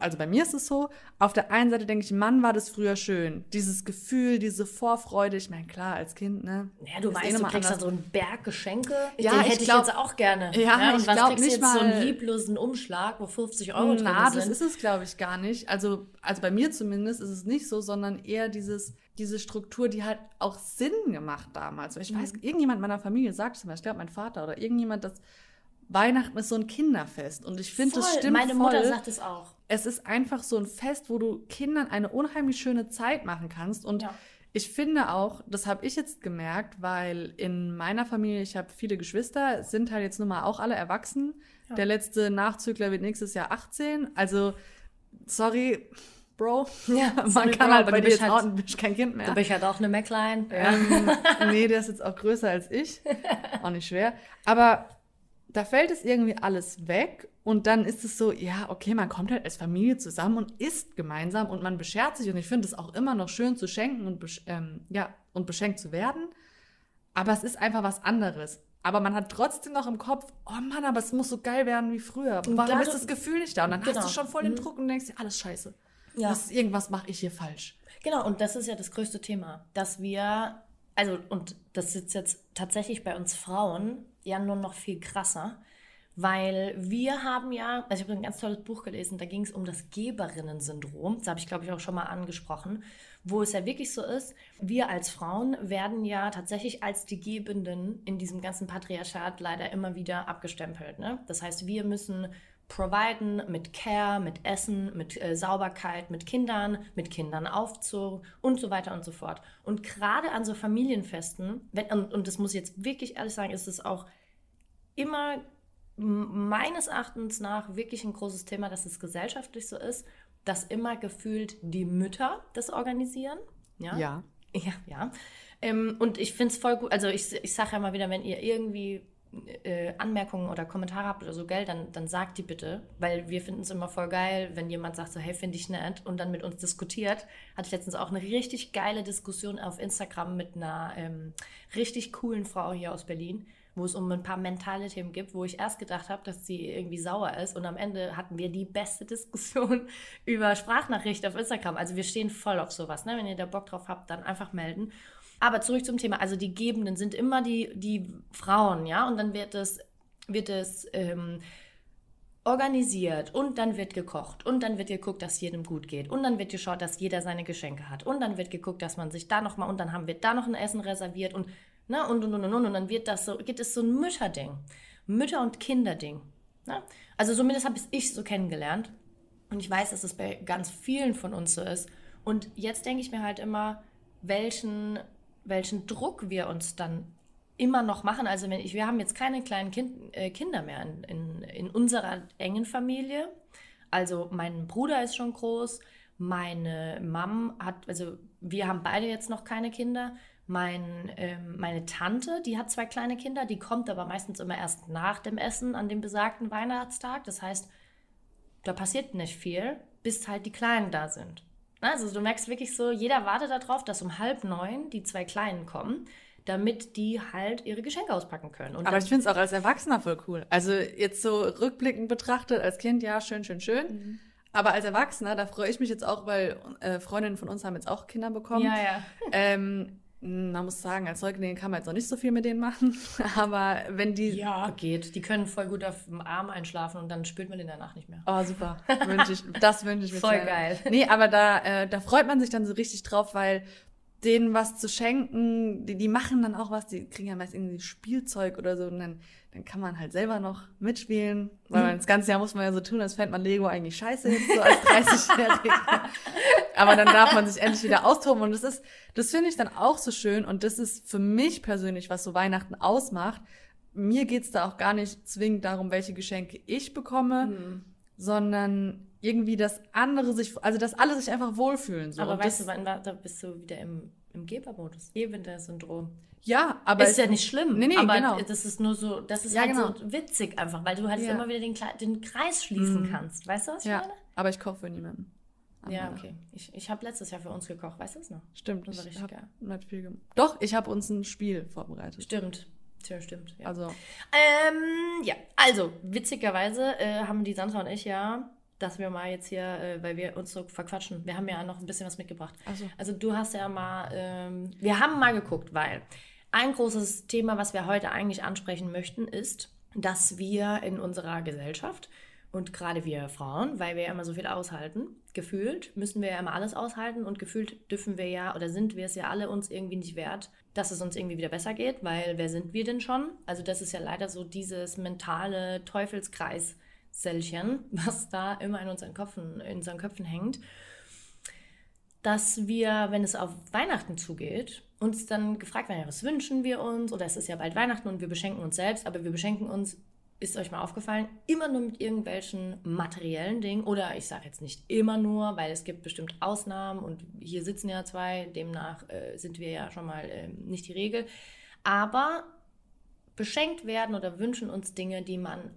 B: also bei mir ist es so, auf der einen Seite denke ich, Mann, war das früher schön. Dieses Gefühl, diese Vorfreude, ich meine, klar, als Kind, ne?
A: Ja, du weißt, eh du kriegst da so einen Berg Geschenke.
B: Ja,
A: Den
B: hätte
A: ich, glaub, ich jetzt auch gerne.
B: Ja, ja und ich was kriegst
A: nicht
B: jetzt mal,
A: so einen lieblosen Umschlag, wo 50 Euro na, drin
B: sind? das ist es, glaube ich, gar nicht. Also, also bei mir zumindest ist es nicht so, sondern eher dieses, diese Struktur, die halt auch Sinn gemacht damals. Ich weiß, mhm. irgendjemand meiner Familie sagt zum Beispiel, ich glaube, mein Vater oder irgendjemand, das Weihnachten ist so ein Kinderfest und ich finde, das stimmt
A: Meine Mutter sagt es auch.
B: Es ist einfach so ein Fest, wo du Kindern eine unheimlich schöne Zeit machen kannst und ja. ich finde auch, das habe ich jetzt gemerkt, weil in meiner Familie, ich habe viele Geschwister, sind halt jetzt nun mal auch alle erwachsen. Ja. Der letzte Nachzügler wird nächstes Jahr 18, also sorry, Bro.
A: Ja,
B: Man
A: sorry,
B: kann
A: Bro,
B: halt
A: aber
B: bei dir jetzt
A: halt-
B: auch, kein Kind mehr.
A: Du bist halt auch eine. Ja.
B: Ähm, nee, der ist jetzt auch größer als ich. Auch nicht schwer. Aber da fällt es irgendwie alles weg und dann ist es so, ja, okay, man kommt halt als Familie zusammen und isst gemeinsam und man beschert sich und ich finde es auch immer noch schön zu schenken und, ähm, ja, und beschenkt zu werden. Aber es ist einfach was anderes. Aber man hat trotzdem noch im Kopf, oh Mann, aber es muss so geil werden wie früher.
A: Und
B: Warum
A: da-
B: ist das Gefühl nicht da? Und dann
A: Genau.
B: hast du schon voll den Druck und denkst dir, alles scheiße.
A: Ja.
B: Das, irgendwas mache ich hier falsch.
A: Genau, und das ist ja das größte Thema, dass wir, also, und das ist jetzt tatsächlich bei uns Frauen ja nur noch viel krasser, weil wir haben ja, also ich habe ein ganz tolles Buch gelesen, da ging es um das Geberinnen-Syndrom, das habe ich, glaube ich, auch schon mal angesprochen, wo es ja wirklich so ist, wir als Frauen werden ja tatsächlich als die Gebenden in diesem ganzen Patriarchat leider immer wieder abgestempelt. Ne? Das heißt, wir müssen providen mit Care, mit Essen, mit äh, Sauberkeit, mit Kindern, mit Kindern Aufzug und so weiter und so fort. Und gerade an so Familienfesten, wenn, und, und das muss ich jetzt wirklich ehrlich sagen, ist es auch immer meines Erachtens nach wirklich ein großes Thema, dass es gesellschaftlich so ist, dass immer gefühlt die Mütter das organisieren. Ja.
B: Ja.
A: Ja, ja. Ähm, und ich finde es voll gut. Also ich, ich sage ja mal wieder, wenn ihr irgendwie äh, Anmerkungen oder Kommentare habt oder so, gell, dann, dann sagt die bitte, weil wir finden es immer voll geil, wenn jemand sagt so, hey, finde ich nett und dann mit uns diskutiert. Hatte ich letztens auch eine richtig geile Diskussion auf Instagram mit einer ähm, richtig coolen Frau hier aus Berlin, wo es um ein paar mentale Themen gibt, wo ich erst gedacht habe, dass sie irgendwie sauer ist und am Ende hatten wir die beste Diskussion über Sprachnachricht auf Instagram. Also wir stehen voll auf sowas, ne? Wenn ihr da Bock drauf habt, dann einfach melden. Aber zurück zum Thema. Also die Gebenden sind immer die, die Frauen, ja, und dann wird es, wird es ähm, organisiert und dann wird gekocht und dann wird geguckt, dass jedem gut geht und dann wird geschaut, dass jeder seine Geschenke hat und dann wird geguckt, dass man sich da noch mal und dann haben wir da noch ein Essen reserviert und ne, und und und und und, und dann wird das so gibt es so ein Mütterding, Mütter und Kinderding. Ne? Also zumindest habe ich so kennengelernt und ich weiß, dass es bei ganz vielen von uns so ist. Und jetzt denke ich mir halt immer, welchen, welchen Druck wir uns dann immer noch machen. Also wenn ich, wir haben jetzt keine kleinen kind, äh, Kinder mehr in, in, in unserer engen Familie. Also mein Bruder ist schon groß, meine Mom hat, also wir haben beide jetzt noch keine Kinder. Mein, ähm, meine Tante, die hat zwei kleine Kinder, die kommt aber meistens immer erst nach dem Essen an dem besagten Weihnachtstag. Das heißt, da passiert nicht viel, bis halt die Kleinen da sind. Also du merkst wirklich so, jeder wartet darauf, dass um halb neun die zwei Kleinen kommen, damit die halt ihre Geschenke auspacken können. Und
B: Aber ich finde es auch als Erwachsener voll cool. Also jetzt so rückblickend betrachtet, als Kind, ja, schön, schön, schön.
A: Mhm.
B: Aber als Erwachsener, da freue ich mich jetzt auch, weil äh, Freundinnen von uns haben jetzt auch Kinder bekommen.
A: ja, ja.
B: Ähm, man muss sagen, als Säugling kann man jetzt noch nicht so viel mit denen machen. Aber wenn die.
A: Ja, geht. Die können voll gut auf dem Arm einschlafen und dann spürt man den danach nicht mehr.
B: Oh, super. Wünsch ich, das wünsche ich mir.
A: Voll geil.
B: Nee, aber da, äh, da freut man sich dann so richtig drauf, weil denen was zu schenken, die, die machen dann auch was, die kriegen ja meist irgendwie Spielzeug oder so und dann, dann kann man halt selber noch mitspielen, weil man das ganze Jahr muss man ja so tun, als fände man Lego eigentlich scheiße jetzt so als 30-Jähriger. Aber dann darf man sich endlich wieder austoben und das ist, das finde ich dann auch so schön und das ist für mich persönlich, was so Weihnachten ausmacht. Mir geht's da auch gar nicht zwingend darum, welche Geschenke ich bekomme,
A: Mhm.
B: sondern irgendwie, dass andere sich, also dass alle sich einfach wohlfühlen. So.
A: Aber
B: Und
A: weißt
B: das,
A: du, wann war- da bist du wieder im, im Gebermodus. Gebender-Syndrom.
B: ja, aber
A: ist ja nicht schlimm.
B: Nee, nee,
A: aber
B: genau.
A: das ist nur so, das ist
B: Ja,
A: halt
B: genau.
A: so witzig einfach, weil du halt
B: Ja.
A: immer wieder den, den Kreis schließen
B: Mhm.
A: kannst. Weißt du, was ich
B: ja,
A: meine?
B: aber ich koche für niemanden.
A: Ja,
B: Aber
A: okay. Ich, ich habe letztes Jahr für uns gekocht, weißt du es noch?
B: Stimmt,
A: Das war
B: ich
A: richtig geil.
B: nicht viel gemacht. Doch, ich habe uns ein Spiel vorbereitet.
A: Stimmt. Tja, stimmt. Ja.
B: Also,
A: Ähm, ja, also, witzigerweise äh, haben die Sandra und ich ja, dass wir mal jetzt hier, äh, weil wir uns so verquatschen, wir haben ja noch ein bisschen was mitgebracht.
B: Ach so.
A: Also, du hast ja mal, ähm, wir haben mal geguckt, weil ein großes Thema, was wir heute eigentlich ansprechen möchten, ist, dass wir in unserer Gesellschaft und gerade wir Frauen, weil wir ja immer so viel aushalten, gefühlt müssen wir ja immer alles aushalten und gefühlt dürfen wir ja oder sind wir es ja alle uns irgendwie nicht wert, dass es uns irgendwie wieder besser geht, weil wer sind wir denn schon? Also das ist ja leider so dieses mentale Teufelskreis-Sällchen, was da immer in unseren Köpfen, in unseren Köpfen hängt, dass wir, wenn es auf Weihnachten zugeht, uns dann gefragt werden, was wünschen wir uns? Oder es ist ja bald Weihnachten und wir beschenken uns selbst, aber wir beschenken uns ist euch mal aufgefallen, immer nur mit irgendwelchen materiellen Dingen oder ich sage jetzt nicht immer nur, weil es gibt bestimmt Ausnahmen und hier sitzen ja zwei, demnach äh, sind wir ja schon mal äh, nicht die Regel, aber beschenkt werden oder wünschen uns Dinge, die man,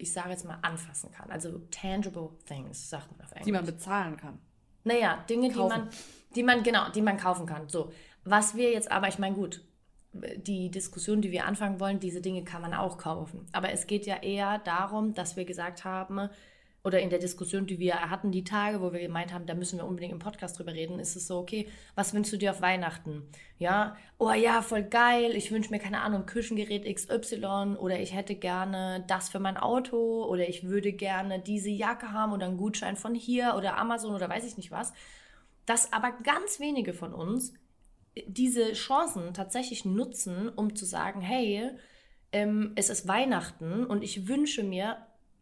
A: ich sage jetzt mal, anfassen kann. Also tangible things, sagt man auf Englisch.
B: Die man bezahlen kann.
A: Naja, Dinge, die
B: Kaufen.
A: man, die man, genau, die man kaufen kann. So. Was wir jetzt aber, ich meine, gut, die Diskussion, die wir anfangen wollen, diese Dinge kann man auch kaufen. Aber es geht ja eher darum, dass wir gesagt haben, oder in der Diskussion, die wir hatten, die Tage, wo wir gemeint haben, da müssen wir unbedingt im Podcast drüber reden, ist es so, okay, was wünschst du dir auf Weihnachten? Ja, oh ja, voll geil, ich wünsche mir, keine Ahnung, Küchengerät XY oder ich hätte gerne das für mein Auto oder ich würde gerne diese Jacke haben oder einen Gutschein von hier oder Amazon oder weiß ich nicht was. Dass aber ganz wenige von uns diese Chancen tatsächlich nutzen, um zu sagen, hey, ähm, es ist Weihnachten und ich wünsche mir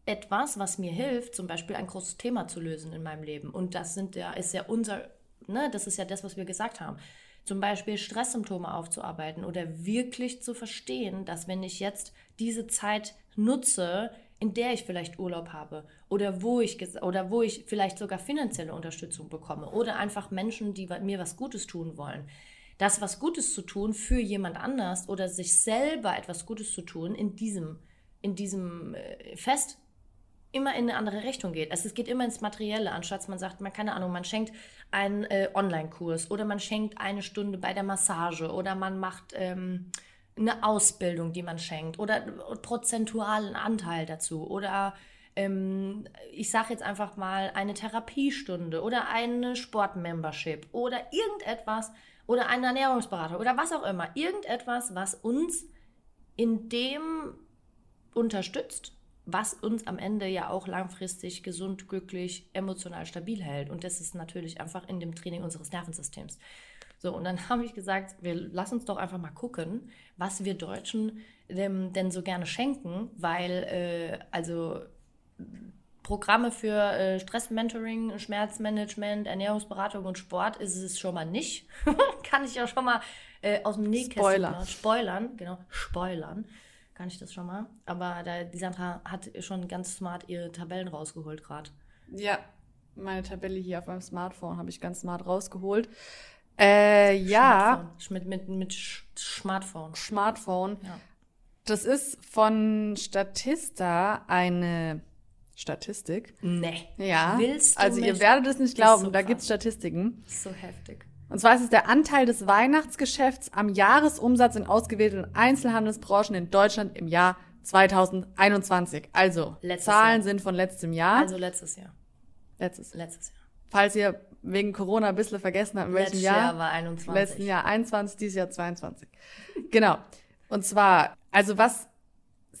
A: etwas, was mir hilft, zum Beispiel ein großes Thema zu lösen in meinem Leben. Und das sind ja, ist ja unser, ne, das ist ja das, was wir gesagt haben. Zum Beispiel Stresssymptome aufzuarbeiten oder wirklich zu verstehen, dass wenn ich jetzt diese Zeit nutze, in der ich vielleicht Urlaub habe oder wo ich oder wo ich vielleicht sogar finanzielle Unterstützung bekomme oder einfach Menschen, die mir was Gutes tun wollen. Das was Gutes zu tun für jemand anders oder sich selber etwas Gutes zu tun in diesem in diesem äh, Fest immer in eine andere Richtung geht. Also es geht immer ins Materielle, anstatt man sagt, man keine Ahnung, man schenkt einen äh, Online-Kurs oder man schenkt eine Stunde bei der Massage oder man macht ähm, eine Ausbildung, die man schenkt oder prozentualen Anteil dazu oder ähm, ich sage jetzt einfach mal eine Therapiestunde oder eine Sportmembership oder irgendetwas oder einen Ernährungsberater oder was auch immer. Irgendetwas, was uns in dem unterstützt, was uns am Ende ja auch langfristig gesund, glücklich, emotional stabil hält. Und das ist natürlich einfach in dem Training unseres Nervensystems. So, und dann habe ich gesagt, wir lass uns doch einfach mal gucken, was wir Deutschen ähm, denn so gerne schenken, weil äh, also Programme für äh, Stressmentoring, Schmerzmanagement, Ernährungsberatung und Sport ist es schon mal nicht. Kann ich ja schon mal äh, aus dem Nähkästchen
B: Spoiler.
A: spoilern, genau, spoilern. Kann ich das schon mal. Aber da, die Sandra hat schon ganz smart ihre Tabellen rausgeholt gerade.
B: Ja, meine Tabelle hier auf meinem Smartphone habe ich ganz smart rausgeholt. Äh, ja,
A: Mit, mit, mit Sch- Smartphone.
B: Smartphone.
A: Ja.
B: Das ist von Statista eine Statistik.
A: Nee.
B: Ja.
A: Willst du
B: also ihr werdet es nicht glauben,
A: so
B: da
A: krass.
B: gibt's Statistiken.
A: So heftig.
B: Und zwar ist es der Anteil des Weihnachtsgeschäfts am Jahresumsatz in ausgewählten Einzelhandelsbranchen in Deutschland im Jahr 2021. Also,
A: Letztes
B: Zahlen
A: Jahr.
B: sind von letztem Jahr.
A: Also letztes Jahr.
B: letztes.
A: Letztes Jahr.
B: Falls ihr wegen Corona ein bisschen vergessen habt, in welchem
A: Letztes
B: Jahr.
A: Jahr war 21.
B: Im letzten Jahr 21, dieses Jahr 22. genau. Und zwar, also was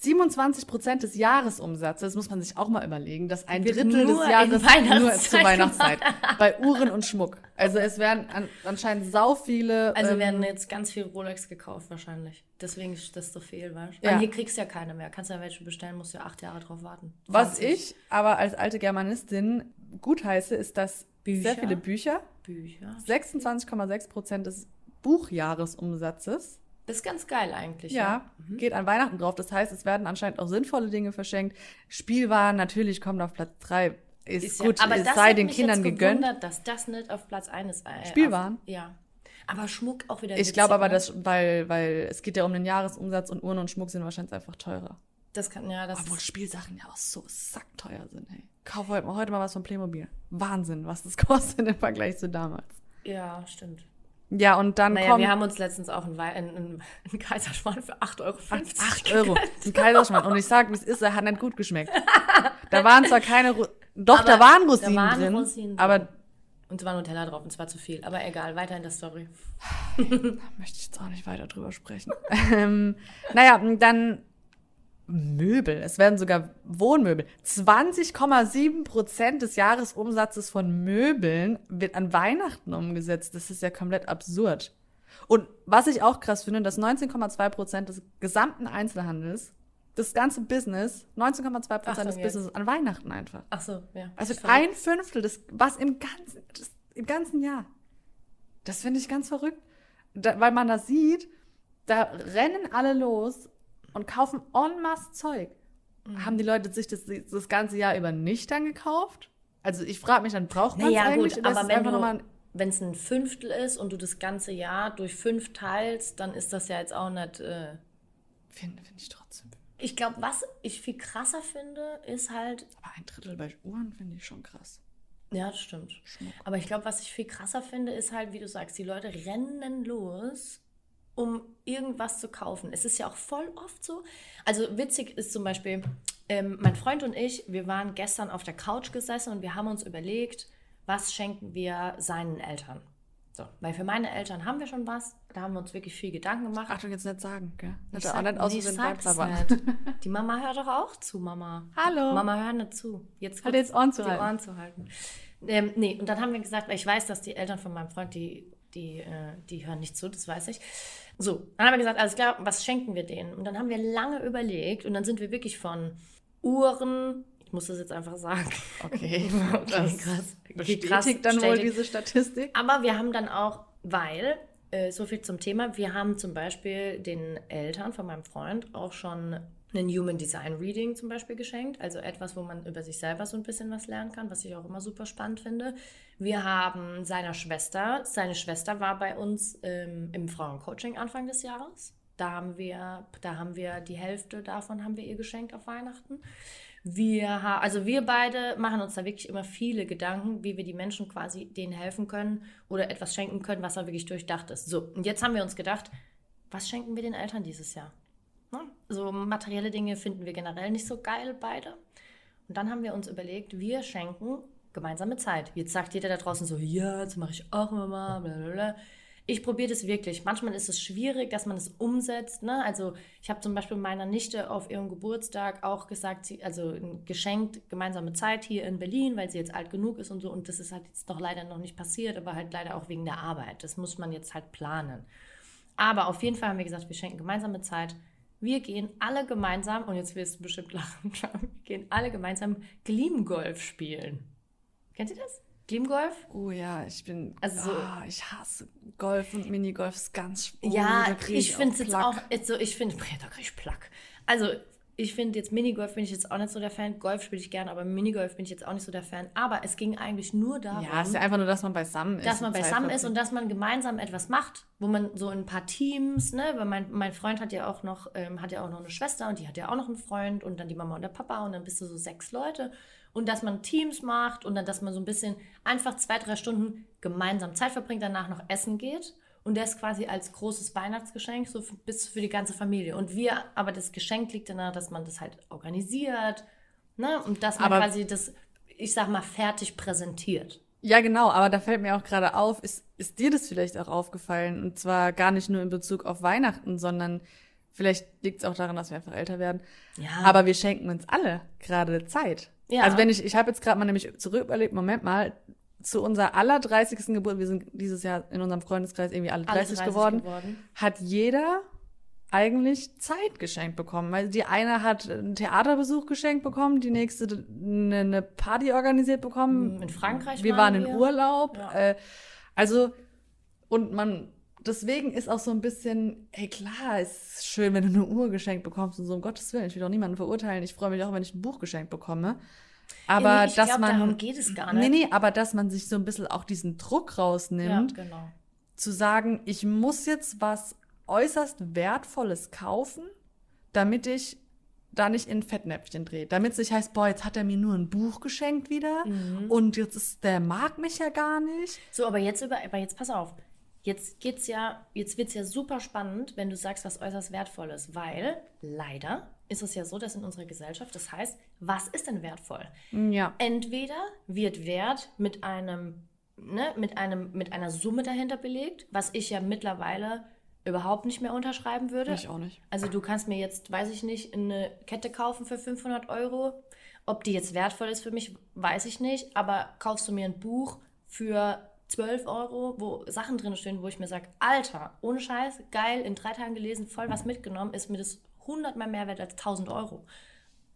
B: 27 Prozent des Jahresumsatzes, muss man sich auch mal überlegen, dass ein
A: Wird
B: Drittel des Jahres nur zur Weihnachtszeit bei Uhren und Schmuck. Also es werden an, anscheinend sau viele.
A: Also
B: ähm,
A: werden jetzt ganz viel Rolex gekauft wahrscheinlich. Deswegen ist das so viel, weißt du?
B: Ja.
A: Ja. Hier kriegst du ja keine mehr. Kannst ja welche bestellen, musst du ja acht Jahre drauf warten.
B: was
A: 20
B: ich aber als alte Germanistin gut heiße, ist, dass
A: Bücher?
B: sehr viele Bücher,
A: Bücher.
B: 26,6 Prozent des Buchjahresumsatzes,
A: Das ist ganz geil eigentlich.
B: Ja, geht an Weihnachten drauf. Das heißt, es werden anscheinend auch sinnvolle Dinge verschenkt. Spielwaren natürlich kommt auf Platz drei. Ist,
A: Ist
B: gut,
A: ja, aber
B: es
A: das
B: sei den
A: mich
B: Kindern
A: jetzt
B: gegönnt.
A: dass das nicht auf Platz 1 ist. Äh,
B: Spielwaren?
A: Auf, ja. Aber Schmuck auch wieder
B: Ich glaube aber, dass, weil, weil es geht ja um den Jahresumsatz und Uhren und Schmuck sind wahrscheinlich einfach teurer.
A: Das kann, ja, das
B: Obwohl Spielsachen ja auch so sackteuer sind, hey. Kauf heute, mal- heute mal was von Playmobil. Wahnsinn, was das kostet im Vergleich zu damals.
A: ja, stimmt.
B: Ja, und dann
A: Naja,
B: kommt
A: wir haben uns letztens auch einen, einen, einen, Kaiserschmarrn für 8,50 Euro
B: 8 Euro. Ein Kaiserschmarrn. Und ich sag, wie es ist, er hat nicht gut geschmeckt. Da waren zwar keine, Ru doch, da
A: Aber
B: waren
A: da
B: Rosinen
A: waren
B: drin,
A: Rosinen drin.
B: aber
A: Und es war Nutella drauf und es war zu viel. Aber egal, weiter in der Story.
B: möchte ich jetzt auch nicht weiter drüber sprechen. ähm, naja, dann Möbel. Es werden sogar Wohnmöbel. 20,7 Prozent des Jahresumsatzes von Möbeln wird an Weihnachten umgesetzt. Das ist ja komplett absurd. Und was ich auch krass finde, dass 19,2 Prozent des gesamten Einzelhandels, das ganze Business, 19,2 Prozent des. Business an Weihnachten einfach.
A: Ach so, ja.
B: Also ein Fünftel des, was im ganzen, das, im ganzen Jahr. Das finde ich ganz verrückt. Da, weil man da sieht, da rennen alle los und kaufen en masse Zeug. haben die Leute sich das, das ganze Jahr über nicht dann gekauft? Also ich frage mich dann, braucht man es
A: Naja,
B: eigentlich?
A: gut, aber wenn du, wenn es ein Fünftel ist und du das ganze Jahr durch fünf teilst, dann ist das ja jetzt auch nicht. Äh
B: Finde find ich trotzdem.
A: ich glaube, was ich viel krasser finde, ist halt.
B: Aber ein Drittel bei Uhren finde ich schon krass.
A: Ja, das stimmt. Aber ich glaube, was ich viel krasser finde, ist halt, wie du sagst, die Leute rennen los, um irgendwas zu kaufen. Es ist ja auch voll oft so. Also witzig ist zum Beispiel, ähm, mein Freund und ich, wir waren gestern auf der Couch gesessen und wir haben uns überlegt, was schenken wir seinen Eltern. So, weil für meine Eltern haben wir schon was. Da haben wir uns wirklich viel Gedanken gemacht.
B: Achtung, jetzt nicht sagen, gell?
A: Ich
B: Nicht auch
A: sag-
B: nicht aus
A: nee, ich sag's nicht. Die Mama hört doch auch zu, Mama.
B: Hallo.
A: Mama hört nicht zu. Jetzt
B: Halt jetzt Ohren zu
A: die
B: halten.
A: Ohren zu halten. Ähm, nee, und dann haben wir gesagt, weil ich weiß, dass die Eltern von meinem Freund, die, die, äh, die hören nicht zu, das weiß ich. So, dann haben wir gesagt, alles klar, was schenken wir denen? Und dann haben wir lange überlegt und dann sind wir wirklich von Uhren, ich muss das jetzt einfach sagen.
B: Okay,
A: Okay,
B: das
A: krass.
B: Bestätigt
A: krass,
B: dann wohl diese Statistik.
A: Aber wir haben dann auch, weil, äh, so viel zum Thema, wir haben zum Beispiel den Eltern von meinem Freund auch schon ein Human Design Reading zum Beispiel geschenkt. Also etwas, wo man über sich selber so ein bisschen was lernen kann, was ich auch immer super spannend finde. Wir haben seiner Schwester, seine Schwester war bei uns ähm, im Frauencoaching Anfang des Jahres. Da haben wir, da haben wir die Hälfte davon haben wir ihr geschenkt auf Weihnachten. Wir ha also wir beide machen uns da wirklich immer viele Gedanken, wie wir die Menschen quasi denen helfen können oder etwas schenken können, was auch wirklich durchdacht ist. So, und jetzt haben wir uns gedacht, was schenken wir den Eltern dieses Jahr? Ne? So materielle Dinge finden wir generell nicht so geil beide. Und dann haben wir uns überlegt, wir schenken gemeinsame Zeit. Jetzt sagt jeder da draußen so, ja, das mache ich auch immer mal, blablabla. Ich probiere das wirklich. Manchmal ist es schwierig, dass man es umsetzt. Ne? Also ich habe zum Beispiel meiner Nichte auf ihrem Geburtstag auch gesagt, sie, also geschenkt gemeinsame Zeit hier in Berlin, weil sie jetzt alt genug ist und so. Und das ist halt jetzt noch leider noch nicht passiert, aber halt leider auch wegen der Arbeit. Das muss man jetzt halt planen. Aber auf jeden Fall haben wir gesagt, wir schenken gemeinsame Zeit. Wir gehen alle gemeinsam, und jetzt wirst du bestimmt lachen, wir gehen alle gemeinsam Gleamgolf spielen. Kennt ihr das? Gleamgolf?
B: Oh ja, ich bin.
A: Also so-
B: ah, ich hasse Golf und Minigolf ist ganz. Oh,
A: ja,
B: krieg
A: ich finde es jetzt auch, jetzt so, ich finde, da krieg ich Plack. Also, ich finde jetzt Minigolf bin ich jetzt auch nicht so der Fan. Golf spiele ich gerne, aber Minigolf bin ich jetzt auch nicht so der Fan. Aber es ging eigentlich nur darum,
B: Ja, es ist ja einfach nur, dass man beisammen ist.
A: dass man beisammen ist und dass man gemeinsam etwas macht, wo man so in ein paar Teams, ne, weil mein, mein Freund hat ja auch noch, ähm, hat ja auch noch eine Schwester und die hat ja auch noch einen Freund und dann die Mama und der Papa und dann bist du so sechs Leute und dass man Teams macht und dann, dass man so ein bisschen einfach zwei, drei Stunden gemeinsam Zeit verbringt, danach noch essen geht und das quasi als großes Weihnachtsgeschenk so bis für die ganze Familie und wir, aber das Geschenk liegt daran, dass man das halt organisiert, ne, und dass man
B: Aber-
A: quasi das, ich sag mal, fertig präsentiert.
B: Ja, genau, aber da fällt mir auch gerade auf, ist, ist dir das vielleicht auch aufgefallen? Und zwar gar nicht nur in Bezug auf Weihnachten, sondern vielleicht liegt es auch daran, dass wir einfach älter werden.
A: Ja.
B: Aber wir schenken uns alle gerade Zeit.
A: Ja.
B: Also wenn ich, ich habe jetzt gerade mal nämlich zurück überlegt, Moment mal, zu unserer aller 30. Geburt, wir sind dieses Jahr in unserem Freundeskreis irgendwie alle 30,
A: Alle 30
B: geworden,
A: geworden.
B: hat jeder eigentlich Zeit geschenkt bekommen. Weil die eine hat einen Theaterbesuch geschenkt bekommen, die nächste eine, eine Party organisiert bekommen.
A: In Frankreich
B: Wir
A: waren
B: waren in. Urlaub.
A: Ja.
B: Äh, also, und man, deswegen ist auch so ein bisschen, ey klar, ist schön, wenn du eine Uhr geschenkt bekommst und so, um Gottes Willen, ich will doch niemanden verurteilen. Ich freue mich auch, wenn ich ein Buch geschenkt bekomme. Aber
A: Nee, ich
B: dass
A: glaub,
B: man.
A: darum geht es gar
B: Nee,
A: nicht.
B: nee, aber dass man sich so ein bisschen auch diesen Druck rausnimmt,
A: Ja, genau.
B: zu sagen, ich muss jetzt was äußerst Wertvolles kaufen, damit ich da nicht in Fettnäpfchen drehe. Damit es nicht heißt, boah, jetzt hat er mir nur ein Buch geschenkt wieder
A: Mhm.
B: und jetzt ist, der mag mich ja gar nicht.
A: So, aber jetzt über, aber jetzt pass auf. Jetzt geht's ja, jetzt wird's ja super spannend, wenn du sagst, was äußerst wertvolles, weil leider ist es ja so, dass in unserer Gesellschaft, das heißt, was ist denn wertvoll?
B: Ja.
A: Entweder wird Wert mit einem, ne, mit einem, mit einer Summe dahinter belegt, was ich ja mittlerweile überhaupt nicht mehr unterschreiben würde.
B: Ich auch nicht.
A: Also du kannst mir jetzt, weiß ich nicht, eine Kette kaufen für 500 Euro. Ob die jetzt wertvoll ist für mich, weiß ich nicht. Aber kaufst du mir ein Buch für 12 Euro, wo Sachen drin stehen, wo ich mir sage, Alter, ohne Scheiß, geil, in drei Tagen gelesen, voll was mitgenommen, ist mir das 100 mal mehr wert als 1000 Euro.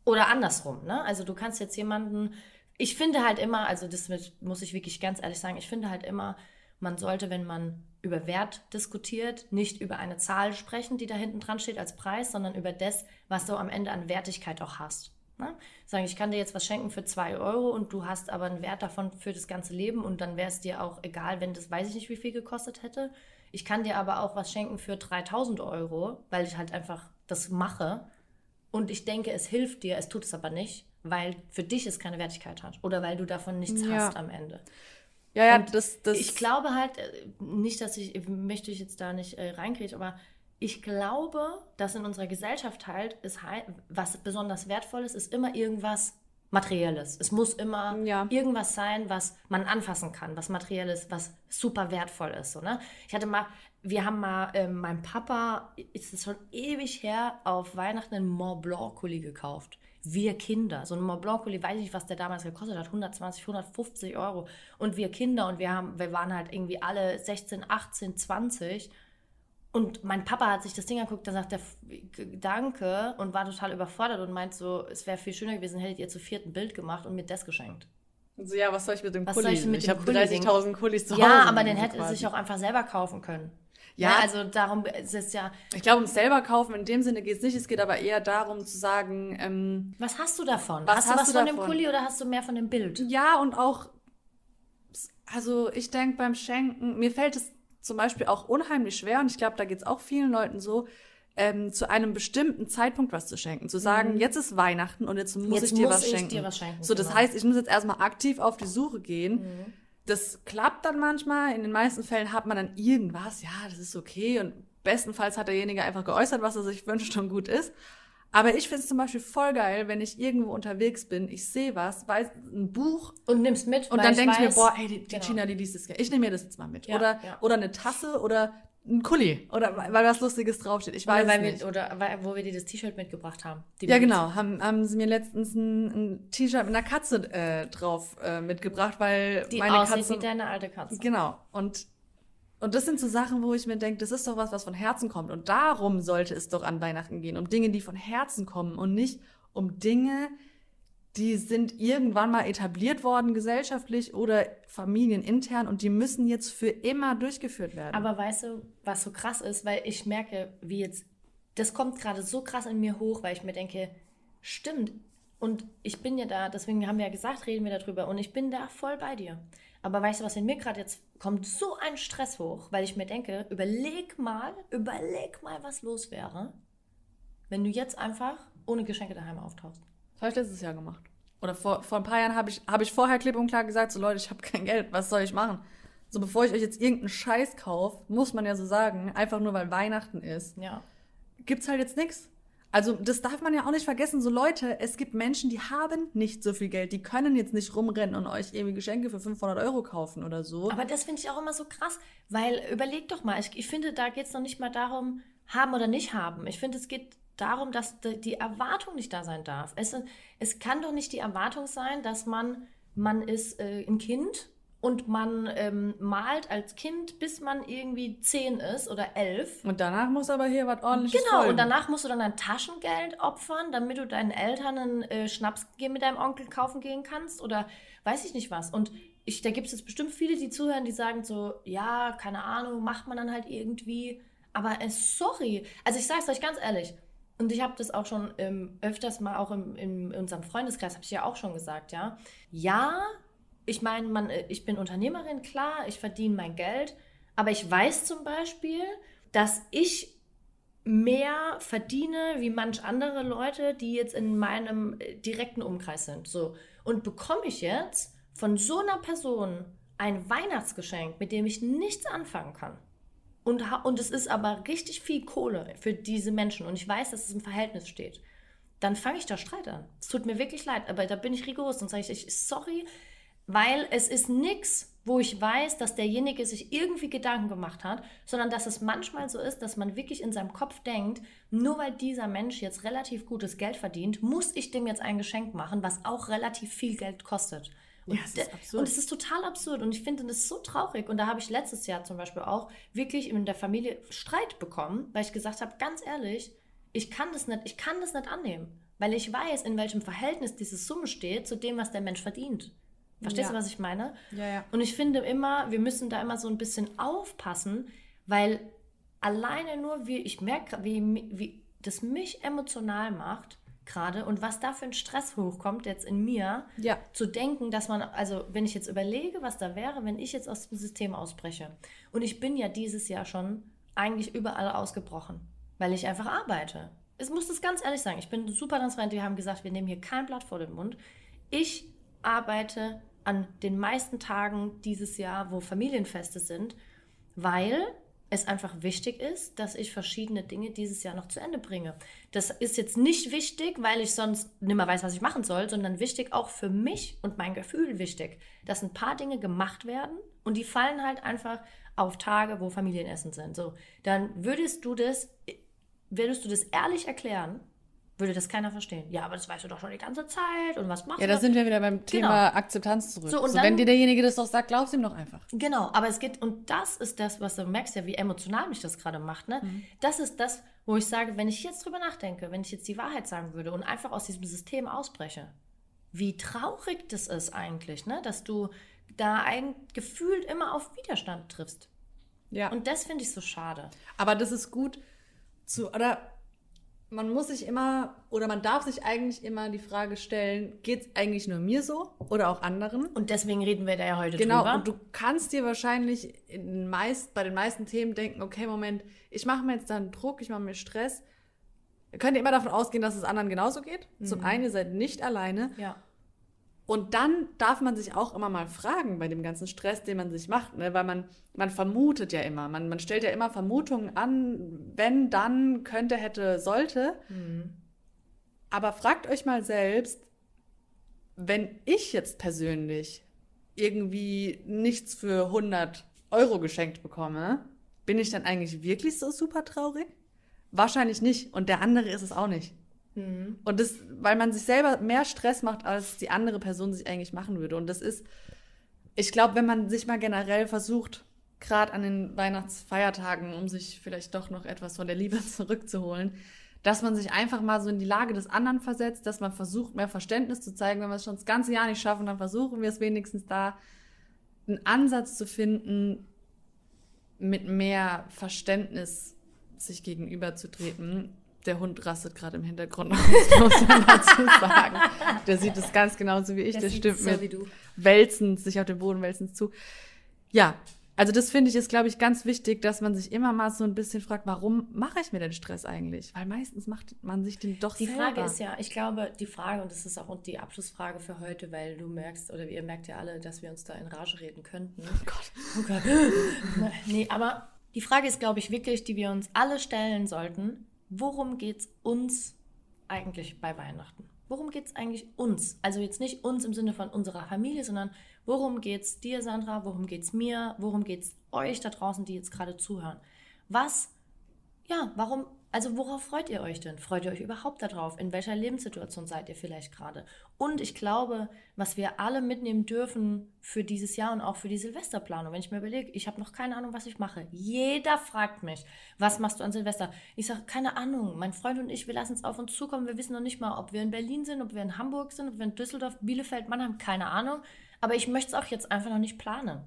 A: Oder andersrum, ne? Also du kannst jetzt jemanden, ich finde halt immer, also das muss ich wirklich ganz ehrlich sagen, ich finde halt immer, man sollte, wenn man über Wert diskutiert, nicht über eine Zahl sprechen, die da hinten dran steht als Preis, sondern über das, was du am Ende an Wertigkeit auch hast. Ne? Sagen, ich kann dir jetzt was schenken für 2 Euro und du hast aber einen Wert davon für das ganze Leben und dann wäre es dir auch egal, wenn das weiß ich nicht, wie viel gekostet hätte. Ich kann dir aber auch was schenken für 3000 Euro, weil ich halt einfach das mache und ich denke, es hilft dir, es tut es aber nicht, weil für dich es keine Wertigkeit hat oder weil du davon nichts
B: Ja.
A: hast am Ende.
B: Ja, ja, das, das.
A: Ich glaube halt, äh, nicht, dass ich, möchte ich jetzt da nicht äh, reinkriegen, aber ich glaube, dass in unserer Gesellschaft halt, ist, was besonders wertvoll ist, ist immer irgendwas Materielles. Es muss immer
B: Ja.
A: irgendwas sein, was man anfassen kann, was materiell ist, was super wertvoll ist. So, ne? Ich hatte mal, wir haben mal, ähm, meinem Papa, ist es schon ewig her, auf Weihnachten einen Mont Blanc Kuli gekauft. Wir Kinder, so ein Mont Blanc Kuli, weiß ich nicht, was der damals gekostet hat, 120, 150 Euro. Und wir Kinder und wir haben, wir waren halt irgendwie alle 16, 18, 20. Und mein Papa hat sich das Ding angeguckt, da sagt er "F- Danke und war total überfordert und meint so, es wäre viel schöner gewesen, hättet ihr zu viert ein Bild gemacht und mir das geschenkt.
B: so, ja, was soll ich mit dem
A: Was
B: Kuli?
A: soll ich
B: ich
A: dem
B: habe
A: Kuli
B: 30.000 Kulis zu Hause.
A: Ja, aber den hätte er sich auch einfach selber kaufen können.
B: Ja.
A: Ja, also darum ist es ja,
B: Ich glaube, ums selber kaufen in dem Sinne geht es nicht. Es geht aber eher darum zu sagen, ähm,
A: was hast du davon?
B: Was
A: hast du
B: hast
A: was
B: du
A: von dem
B: davon?
A: Kuli oder hast du mehr von dem Bild?
B: ja und auch, also ich denke beim Schenken, mir fällt es zum Beispiel auch unheimlich schwer und ich glaube, da geht es auch vielen Leuten so, ähm, zu einem bestimmten Zeitpunkt was zu schenken. Zu sagen, jetzt ist Weihnachten und jetzt muss
A: Mhm. Jetzt
B: ich dir
A: muss
B: was
A: ich
B: schenken.
A: dir was schenken,
B: so, das
A: genau.
B: heißt, ich muss jetzt erstmal aktiv auf die Suche gehen.
A: Mhm.
B: Das klappt dann manchmal. In den meisten Fällen hat man dann irgendwas, ja, das ist okay. Und bestenfalls hat derjenige einfach geäußert, was er sich wünscht und gut ist. Aber ich finde es zum Beispiel voll geil, wenn ich irgendwo unterwegs bin, ich sehe was, weiß ein Buch
A: Und nimmst mit,
B: und dann denke ich mir, boah, ey, die, die
A: Genau.
B: China, die liest es gerne. Ich nehme mir das jetzt mal mit.
A: Ja,
B: oder,
A: ja.
B: oder eine Tasse oder ein Kuli. Oder weil was Lustiges draufsteht. Ich weiß
A: Oder, weil
B: nicht.
A: wir, oder weil, wo wir dir das T-Shirt mitgebracht haben. Die
B: Ja, genau. Haben, haben sie mir letztens ein, ein T-Shirt mit einer Katze äh, drauf äh, mitgebracht, weil
A: Die
B: meine
A: aussieht
B: Katze.
A: wie deine alte Katze.
B: Genau. Und, und das sind so Sachen, wo ich mir denke, das ist doch was, was von Herzen kommt. Und darum sollte es doch an Weihnachten gehen. Um Dinge, die von Herzen kommen und nicht um Dinge, die sind irgendwann mal etabliert worden, gesellschaftlich oder familienintern und die müssen jetzt für immer durchgeführt werden.
A: Aber weißt du, was so krass ist, weil ich merke, wie jetzt, das kommt gerade so krass in mir hoch, weil ich mir denke, stimmt. Und ich bin ja da, deswegen haben wir ja gesagt, reden wir darüber und ich bin da voll bei dir. Aber weißt du, was in mir gerade jetzt kommt? So ein Stress hoch, weil ich mir denke, überleg mal, überleg mal, was los wäre, wenn du jetzt einfach ohne Geschenke daheim auftauchst.
B: Das habe ich letztes Jahr gemacht. Oder vor, vor ein paar Jahren habe ich, habe ich vorher klipp und klar gesagt, so Leute, ich habe kein Geld, was soll ich machen? So bevor ich euch jetzt irgendeinen Scheiß kaufe, muss man ja so sagen, einfach nur weil Weihnachten ist,
A: Ja.
B: gibt's halt jetzt nichts. Also das darf man ja auch nicht vergessen. So Leute, es gibt Menschen, die haben nicht so viel Geld, die können jetzt nicht rumrennen und euch irgendwie Geschenke für 500 Euro kaufen oder so.
A: Aber das finde ich auch immer so krass, weil überleg doch mal, ich, ich finde, da geht es noch nicht mal darum, haben oder nicht haben. Ich finde, es geht darum, dass die Erwartung nicht da sein darf. Es, es kann doch nicht die Erwartung sein, dass man, man ist äh, ein Kind und man ähm, malt als Kind, bis man irgendwie zehn ist oder elf.
B: Und danach muss aber hier was ordentliches
A: Genau,
B: folgen.
A: und danach musst du dann dein Taschengeld opfern, damit du deinen Eltern einen äh, Schnaps mit deinem Onkel kaufen gehen kannst oder weiß ich nicht was. Und ich, da gibt es jetzt bestimmt viele, die zuhören, die sagen so, ja, keine Ahnung, macht man dann halt irgendwie. Aber äh, sorry, also ich sage es euch ganz ehrlich, und ich habe das auch schon ähm, öfters mal auch im, im, in unserem Freundeskreis, habe ich ja auch schon gesagt, ja. Ja, ich meine, man, äh, ich bin Unternehmerin, klar, ich verdiene mein Geld, aber ich weiß zum Beispiel, dass ich mehr verdiene wie manch andere Leute, die jetzt in meinem äh, direkten Umkreis sind. So. Und bekomme ich jetzt von so einer Person ein Weihnachtsgeschenk, mit dem ich nichts anfangen kann. Und, und es ist aber richtig viel Kohle für diese Menschen und ich weiß, dass es im Verhältnis steht. Dann fange ich da Streit an. Es tut mir wirklich leid, aber da bin ich rigoros und sage ich, ich, sorry, weil es ist nichts, wo ich weiß, dass derjenige sich irgendwie Gedanken gemacht hat, sondern dass es manchmal so ist, dass man wirklich in seinem Kopf denkt, nur weil dieser Mensch jetzt relativ gutes Geld verdient, muss ich dem jetzt ein Geschenk machen, was auch relativ viel Geld kostet. Und,
B: Ja, es ist absurd.
A: und es ist total absurd und ich finde das so traurig. Und da habe ich letztes Jahr zum Beispiel auch wirklich in der Familie Streit bekommen, weil ich gesagt habe, ganz ehrlich, ich kann das nicht, ich kann das nicht annehmen, weil ich weiß, in welchem Verhältnis diese Summe steht zu dem, was der Mensch verdient. Verstehst du,
B: Ja.
A: was ich meine?
B: Ja, ja.
A: Und ich finde immer, wir müssen da immer so ein bisschen aufpassen, weil alleine nur wie, ich merke, wie, wie das mich emotional macht, gerade und was da für ein Stress hochkommt jetzt in mir,
B: Ja.
A: zu denken, dass man, also wenn ich jetzt überlege, was da wäre, wenn ich jetzt aus dem System ausbreche. Und ich bin ja dieses Jahr schon eigentlich überall ausgebrochen, weil ich einfach arbeite. Ich muss das ganz ehrlich sagen, ich bin super transparent. Wir haben gesagt, wir nehmen hier kein Blatt vor den Mund. Ich arbeite an den meisten Tagen dieses Jahr, wo Familienfeste sind, weil es einfach wichtig ist, dass ich verschiedene Dinge dieses Jahr noch zu Ende bringe. Das ist jetzt nicht wichtig, weil ich sonst nicht mehr weiß, was ich machen soll, sondern wichtig auch für mich und mein Gefühl wichtig, dass ein paar Dinge gemacht werden und die fallen halt einfach auf Tage, wo Familienessen sind. So, dann würdest du das, würdest du das ehrlich erklären, würde das keiner verstehen. Ja, aber das weißt du doch schon die ganze Zeit und was machst
B: Ja,
A: du?
B: da sind wir wieder beim Thema
A: Genau.
B: Akzeptanz zurück.
A: So,
B: So,
A: und
B: wenn
A: dann-
B: dir derjenige das doch sagt, glaubst ihm doch einfach.
A: Genau, aber es geht, und das ist das, was du merkst ja, wie emotional mich das gerade macht, ne? Das ist das, wo ich sage, wenn ich jetzt drüber nachdenke, wenn ich jetzt die Wahrheit sagen würde und einfach aus diesem System ausbreche, wie traurig das ist eigentlich, ne? Dass du da ein gefühlt immer auf Widerstand triffst.
B: Ja.
A: Und das finde ich so schade.
B: Aber das ist gut zu, oder man muss sich immer, oder man darf sich eigentlich immer die Frage stellen, geht es eigentlich nur mir so oder auch anderen?
A: Und deswegen reden wir da ja heute
B: Genau,
A: drüber.
B: und du kannst dir wahrscheinlich in meist, bei den meisten Themen denken, okay, Moment, ich mache mir jetzt da einen Druck, ich mache mir Stress. Ihr könnt ihr immer davon ausgehen, dass es anderen genauso geht. Zum einen, ihr seid nicht alleine.
A: ja.
B: Und dann darf man sich auch immer mal fragen bei dem ganzen Stress, den man sich macht, ne? weil man, man vermutet ja immer, man, man stellt ja immer Vermutungen an, wenn, dann, könnte, hätte, sollte. Aber fragt euch mal selbst, wenn ich jetzt persönlich irgendwie nichts für 100 Euro geschenkt bekomme, bin ich dann eigentlich wirklich so super traurig? Wahrscheinlich nicht. Und der andere ist es auch nicht. Und das, weil man sich selber mehr Stress macht, als die andere Person sich eigentlich machen würde. Und das ist, ich glaube, wenn man sich mal generell versucht, gerade an den Weihnachtsfeiertagen, um sich vielleicht doch noch etwas von der Liebe zurückzuholen, dass man sich einfach mal so in die Lage des anderen versetzt, dass man versucht, mehr Verständnis zu zeigen. Wenn wir es schon das ganze Jahr nicht schaffen, dann versuchen wir es wenigstens da, einen Ansatz zu finden, mit mehr Verständnis sich gegenüberzutreten. Der Hund rastet gerade im Hintergrund aus, muss man dazu sagen. Der sieht es ganz genauso wie ich. Der,
A: sieht
B: stimmt
A: so
B: mir wälzend, sich auf den Boden wälzend zu. Ja, also das finde ich ist, glaube ich, ganz wichtig, dass man sich immer mal so ein bisschen fragt, warum mache ich mir den Stress eigentlich? Weil meistens macht man sich den doch
A: Die
B: selber.
A: Frage ist ja, ich glaube, die Frage, und das ist auch die Abschlussfrage für heute, weil du merkst, oder ihr merkt ja alle, dass wir uns da in Rage reden könnten. Oh
B: Gott.
A: Oh Gott. nee, aber die Frage ist, glaube ich, wirklich, die wir uns alle stellen sollten, worum geht es uns eigentlich bei Weihnachten? Worum geht es eigentlich uns? Also jetzt nicht uns im Sinne von unserer Familie, sondern worum geht es dir, Sandra? Worum geht es mir? Worum geht es euch da draußen, die jetzt gerade zuhören? Was ja, warum, also worauf freut ihr euch denn? Freut ihr euch überhaupt darauf? In welcher Lebenssituation seid ihr vielleicht gerade? Und ich glaube, was wir alle mitnehmen dürfen für dieses Jahr und auch für die Silvesterplanung, wenn ich mir überlege, ich habe noch keine Ahnung, was ich mache. Jeder fragt mich, was machst du an Silvester? Ich sage, keine Ahnung. Mein Freund und ich, wir lassen es auf uns zukommen. Wir wissen noch nicht mal, ob wir in Berlin sind, ob wir in Hamburg sind, ob wir in Düsseldorf, Bielefeld, Mannheim, keine Ahnung. Aber ich möchte es auch jetzt einfach noch nicht planen.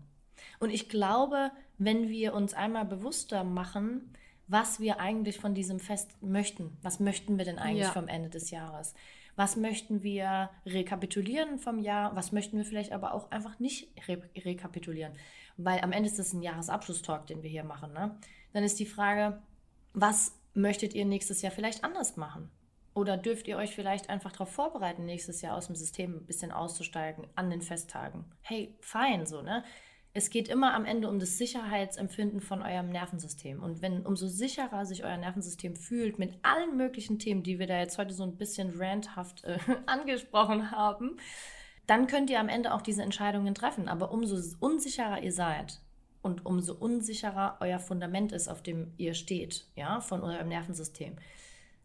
A: Und ich glaube, wenn wir uns einmal bewusster machen, was wir eigentlich von diesem Fest möchten, was möchten wir denn eigentlich
B: Ja.
A: vom Ende des Jahres? Was möchten wir rekapitulieren vom Jahr? Was möchten wir vielleicht aber auch einfach nicht re rekapitulieren? Weil am Ende ist das ein Jahresabschlusstalk, den wir hier machen. Ne? Dann ist die Frage, was möchtet ihr nächstes Jahr vielleicht anders machen? Oder dürft ihr euch vielleicht einfach darauf vorbereiten, nächstes Jahr aus dem System ein bisschen auszusteigen an den Festtagen? Hey, fein so, ne? Es geht immer am Ende um das Sicherheitsempfinden von eurem Nervensystem. Und wenn umso sicherer sich euer Nervensystem fühlt mit allen möglichen Themen, die wir da jetzt heute so ein bisschen ranthaft äh, angesprochen haben, dann könnt ihr am Ende auch diese Entscheidungen treffen. Aber umso unsicherer ihr seid und umso unsicherer euer Fundament ist, auf dem ihr steht, ja, von eurem Nervensystem,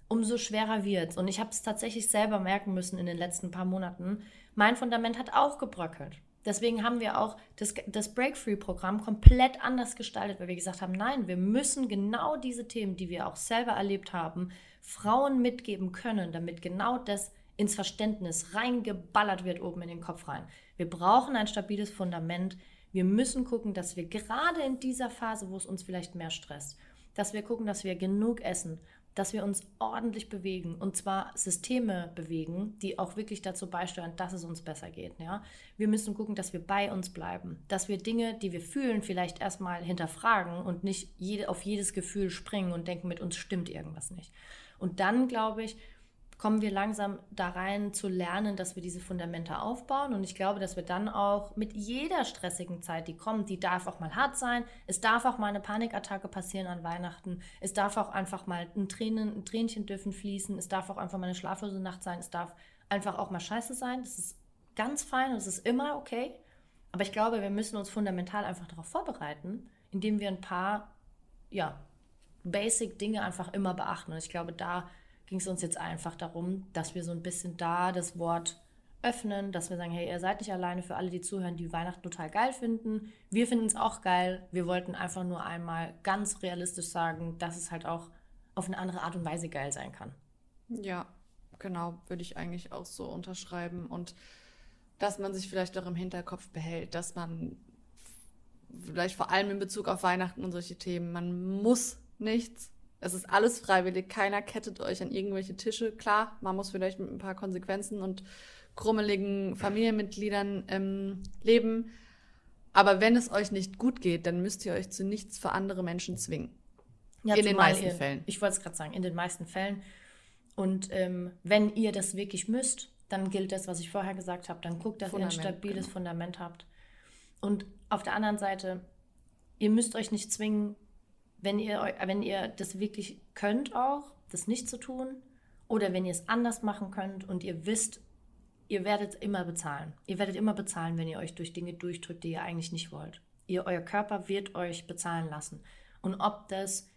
A: umso schwerer wird Und ich habe es tatsächlich selber merken müssen in den letzten paar Monaten. Mein Fundament hat auch gebröckelt. Deswegen haben wir auch das, das Break-Free-Programm komplett anders gestaltet, weil wir gesagt haben, nein, wir müssen genau diese Themen, die wir auch selber erlebt haben, Frauen mitgeben können, damit genau das ins Verständnis reingeballert wird oben in den Kopf rein. Wir brauchen ein stabiles Fundament. Wir müssen gucken, dass wir gerade in dieser Phase, wo es uns vielleicht mehr stresst, dass wir gucken, dass wir genug essen, dass wir uns ordentlich bewegen und zwar Systeme bewegen, die auch wirklich dazu beisteuern, dass es uns besser geht. Ja? Wir müssen gucken, dass wir bei uns bleiben, dass wir Dinge, die wir fühlen, vielleicht erstmal hinterfragen und nicht jede, auf jedes Gefühl springen und denken, mit uns stimmt irgendwas nicht. Und dann, glaube ich, kommen wir langsam da rein zu lernen, dass wir diese Fundamente aufbauen. Und ich glaube, dass wir dann auch mit jeder stressigen Zeit, die kommt, die darf auch mal hart sein. Es darf auch mal eine Panikattacke passieren an Weihnachten. Es darf auch einfach mal ein, Tränen, ein Tränchen dürfen fließen. Es darf auch einfach mal eine schlaflose Nacht sein. Es darf einfach auch mal scheiße sein. Das ist ganz fein und es ist immer okay. Aber ich glaube, wir müssen uns fundamental einfach darauf vorbereiten, indem wir ein paar, ja, basic Dinge einfach immer beachten. Und ich glaube, da ging es uns jetzt einfach darum, dass wir so ein bisschen da das Wort öffnen, dass wir sagen, hey, ihr seid nicht alleine für alle, die zuhören, die Weihnachten total geil finden. Wir finden es auch geil. Wir wollten einfach nur einmal ganz realistisch sagen, dass es halt auch auf eine andere Art und Weise geil sein kann.
B: Ja, genau, würde ich eigentlich auch so unterschreiben. Und dass man sich vielleicht auch im Hinterkopf behält, dass man vielleicht vor allem in Bezug auf Weihnachten und solche Themen, man muss nichts es ist alles freiwillig, keiner kettet euch an irgendwelche Tische. Klar, man muss vielleicht mit ein paar Konsequenzen und krummeligen Familienmitgliedern ähm, leben. Aber wenn es euch nicht gut geht, dann müsst ihr euch zu nichts für andere Menschen zwingen.
A: Ja, in den meisten ihr, Fällen. Ich wollte es gerade sagen, in den meisten Fällen. Und ähm, wenn ihr das wirklich müsst, dann gilt das, was ich vorher gesagt habe. Dann guckt, dass Fundament, ihr ein stabiles genau. Fundament habt. Und auf der anderen Seite, ihr müsst euch nicht zwingen, wenn ihr, wenn ihr das wirklich könnt auch, das nicht zu tun, oder wenn ihr es anders machen könnt und ihr wisst, ihr werdet immer bezahlen. Ihr werdet immer bezahlen, wenn ihr euch durch Dinge durchdrückt, die ihr eigentlich nicht wollt. Ihr, euer Körper wird euch bezahlen lassen. Und ob das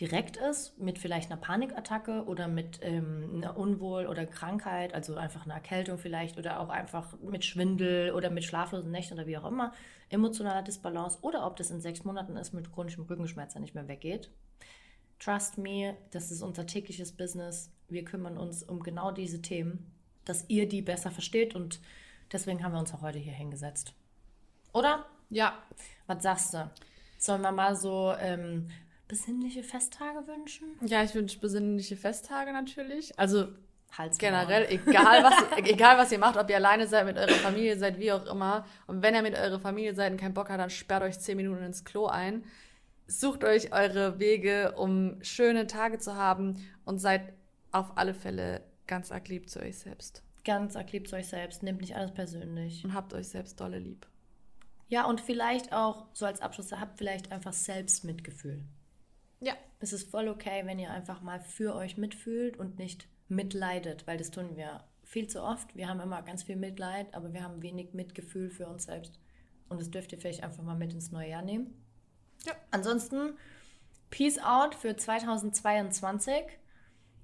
A: direkt ist, mit vielleicht einer Panikattacke oder mit ähm, einer Unwohl- oder Krankheit, also einfach einer Erkältung vielleicht oder auch einfach mit Schwindel oder mit schlaflosen Nächten oder wie auch immer, emotionaler Disbalance oder ob das in sechs Monaten ist mit chronischem Rückenschmerz, der nicht mehr weggeht. Trust me, das ist unser tägliches Business. Wir kümmern uns um genau diese Themen, dass ihr die besser versteht und deswegen haben wir uns auch heute hier hingesetzt. Oder?
B: Ja.
A: Was sagst du? Sollen wir mal so ähm, besinnliche Festtage wünschen?
B: Ja, ich wünsche besinnliche Festtage natürlich. Also Hals generell, egal was, egal was ihr macht, ob ihr alleine seid, mit eurer Familie seid, wie auch immer. Und wenn ihr mit eurer Familie seid und keinen Bock habt, dann sperrt euch zehn Minuten ins Klo ein. Sucht euch eure Wege, um schöne Tage zu haben und seid auf alle Fälle ganz arg lieb zu euch selbst.
A: Ganz arg lieb zu euch selbst. Nehmt nicht alles persönlich.
B: Und habt euch selbst dolle lieb.
A: Ja, und vielleicht auch, so als Abschluss, habt vielleicht einfach Selbstmitgefühl.
B: Ja.
A: Es ist voll okay, wenn ihr einfach mal für euch mitfühlt und nicht mitleidet, weil das tun wir viel zu oft. Wir haben immer ganz viel Mitleid, aber wir haben wenig Mitgefühl für uns selbst. Und das dürft ihr vielleicht einfach mal mit ins neue Jahr nehmen.
B: Ja.
A: Ansonsten, Peace out für 2022.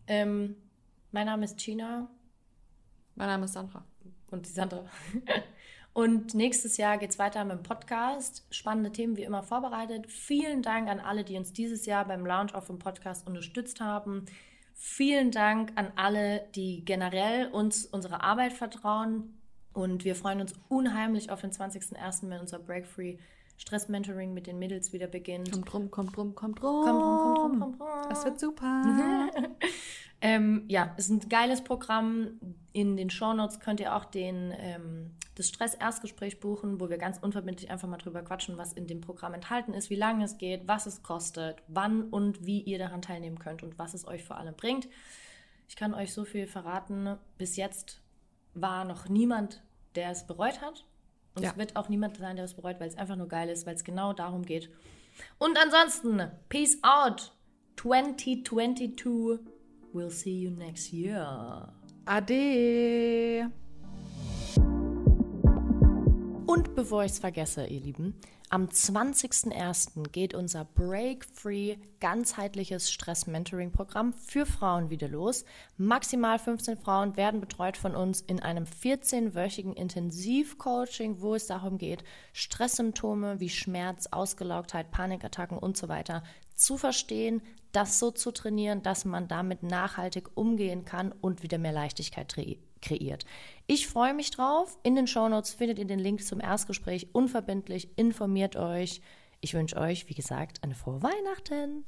A: Ähm, mein Name ist Gina.
B: Mein Name ist Sandra.
A: Und die Sandra. Und nächstes Jahr geht es weiter mit dem Podcast. Spannende Themen wie immer vorbereitet. Vielen Dank an alle, die uns dieses Jahr beim Launch auf dem Podcast unterstützt haben. Vielen Dank an alle, die generell uns unsere Arbeit vertrauen. Und wir freuen uns unheimlich auf den 20.01., wenn unser Break Free Stress-Mentoring mit den Mädels wieder beginnt.
B: Kommt rum, kommt rum, kommt rum.
A: Kommt rum, kommt rum, kommt rum.
B: Das wird super.
A: ähm, ja, es ist ein geiles Programm. In den Shownotes könnt ihr auch den, ähm, das Stress-Erstgespräch buchen, wo wir ganz unverbindlich einfach mal drüber quatschen, was in dem Programm enthalten ist, wie lange es geht, was es kostet, wann und wie ihr daran teilnehmen könnt und was es euch vor allem bringt. Ich kann euch so viel verraten. Bis jetzt war noch niemand, der es bereut hat. Und ja. es wird auch niemand sein, der es bereut, weil es einfach nur geil ist, weil es genau darum geht. Und ansonsten, peace out. 2022. We'll see you next year.
B: Ade.
A: Und bevor ich es vergesse, ihr Lieben, am 20.01. geht unser Break-Free ganzheitliches Stress-Mentoring-Programm für Frauen wieder los. Maximal 15 Frauen werden betreut von uns in einem 14-wöchigen Intensivcoaching, wo es darum geht, Stresssymptome wie Schmerz, Ausgelaugtheit, Panikattacken und so weiter zu verstehen, das so zu trainieren, dass man damit nachhaltig umgehen kann und wieder mehr Leichtigkeit kreiert. Ich freue mich drauf. In den Shownotes findet ihr den Link zum Erstgespräch unverbindlich. Informiert euch. Ich wünsche euch, wie gesagt, eine frohe Weihnachten.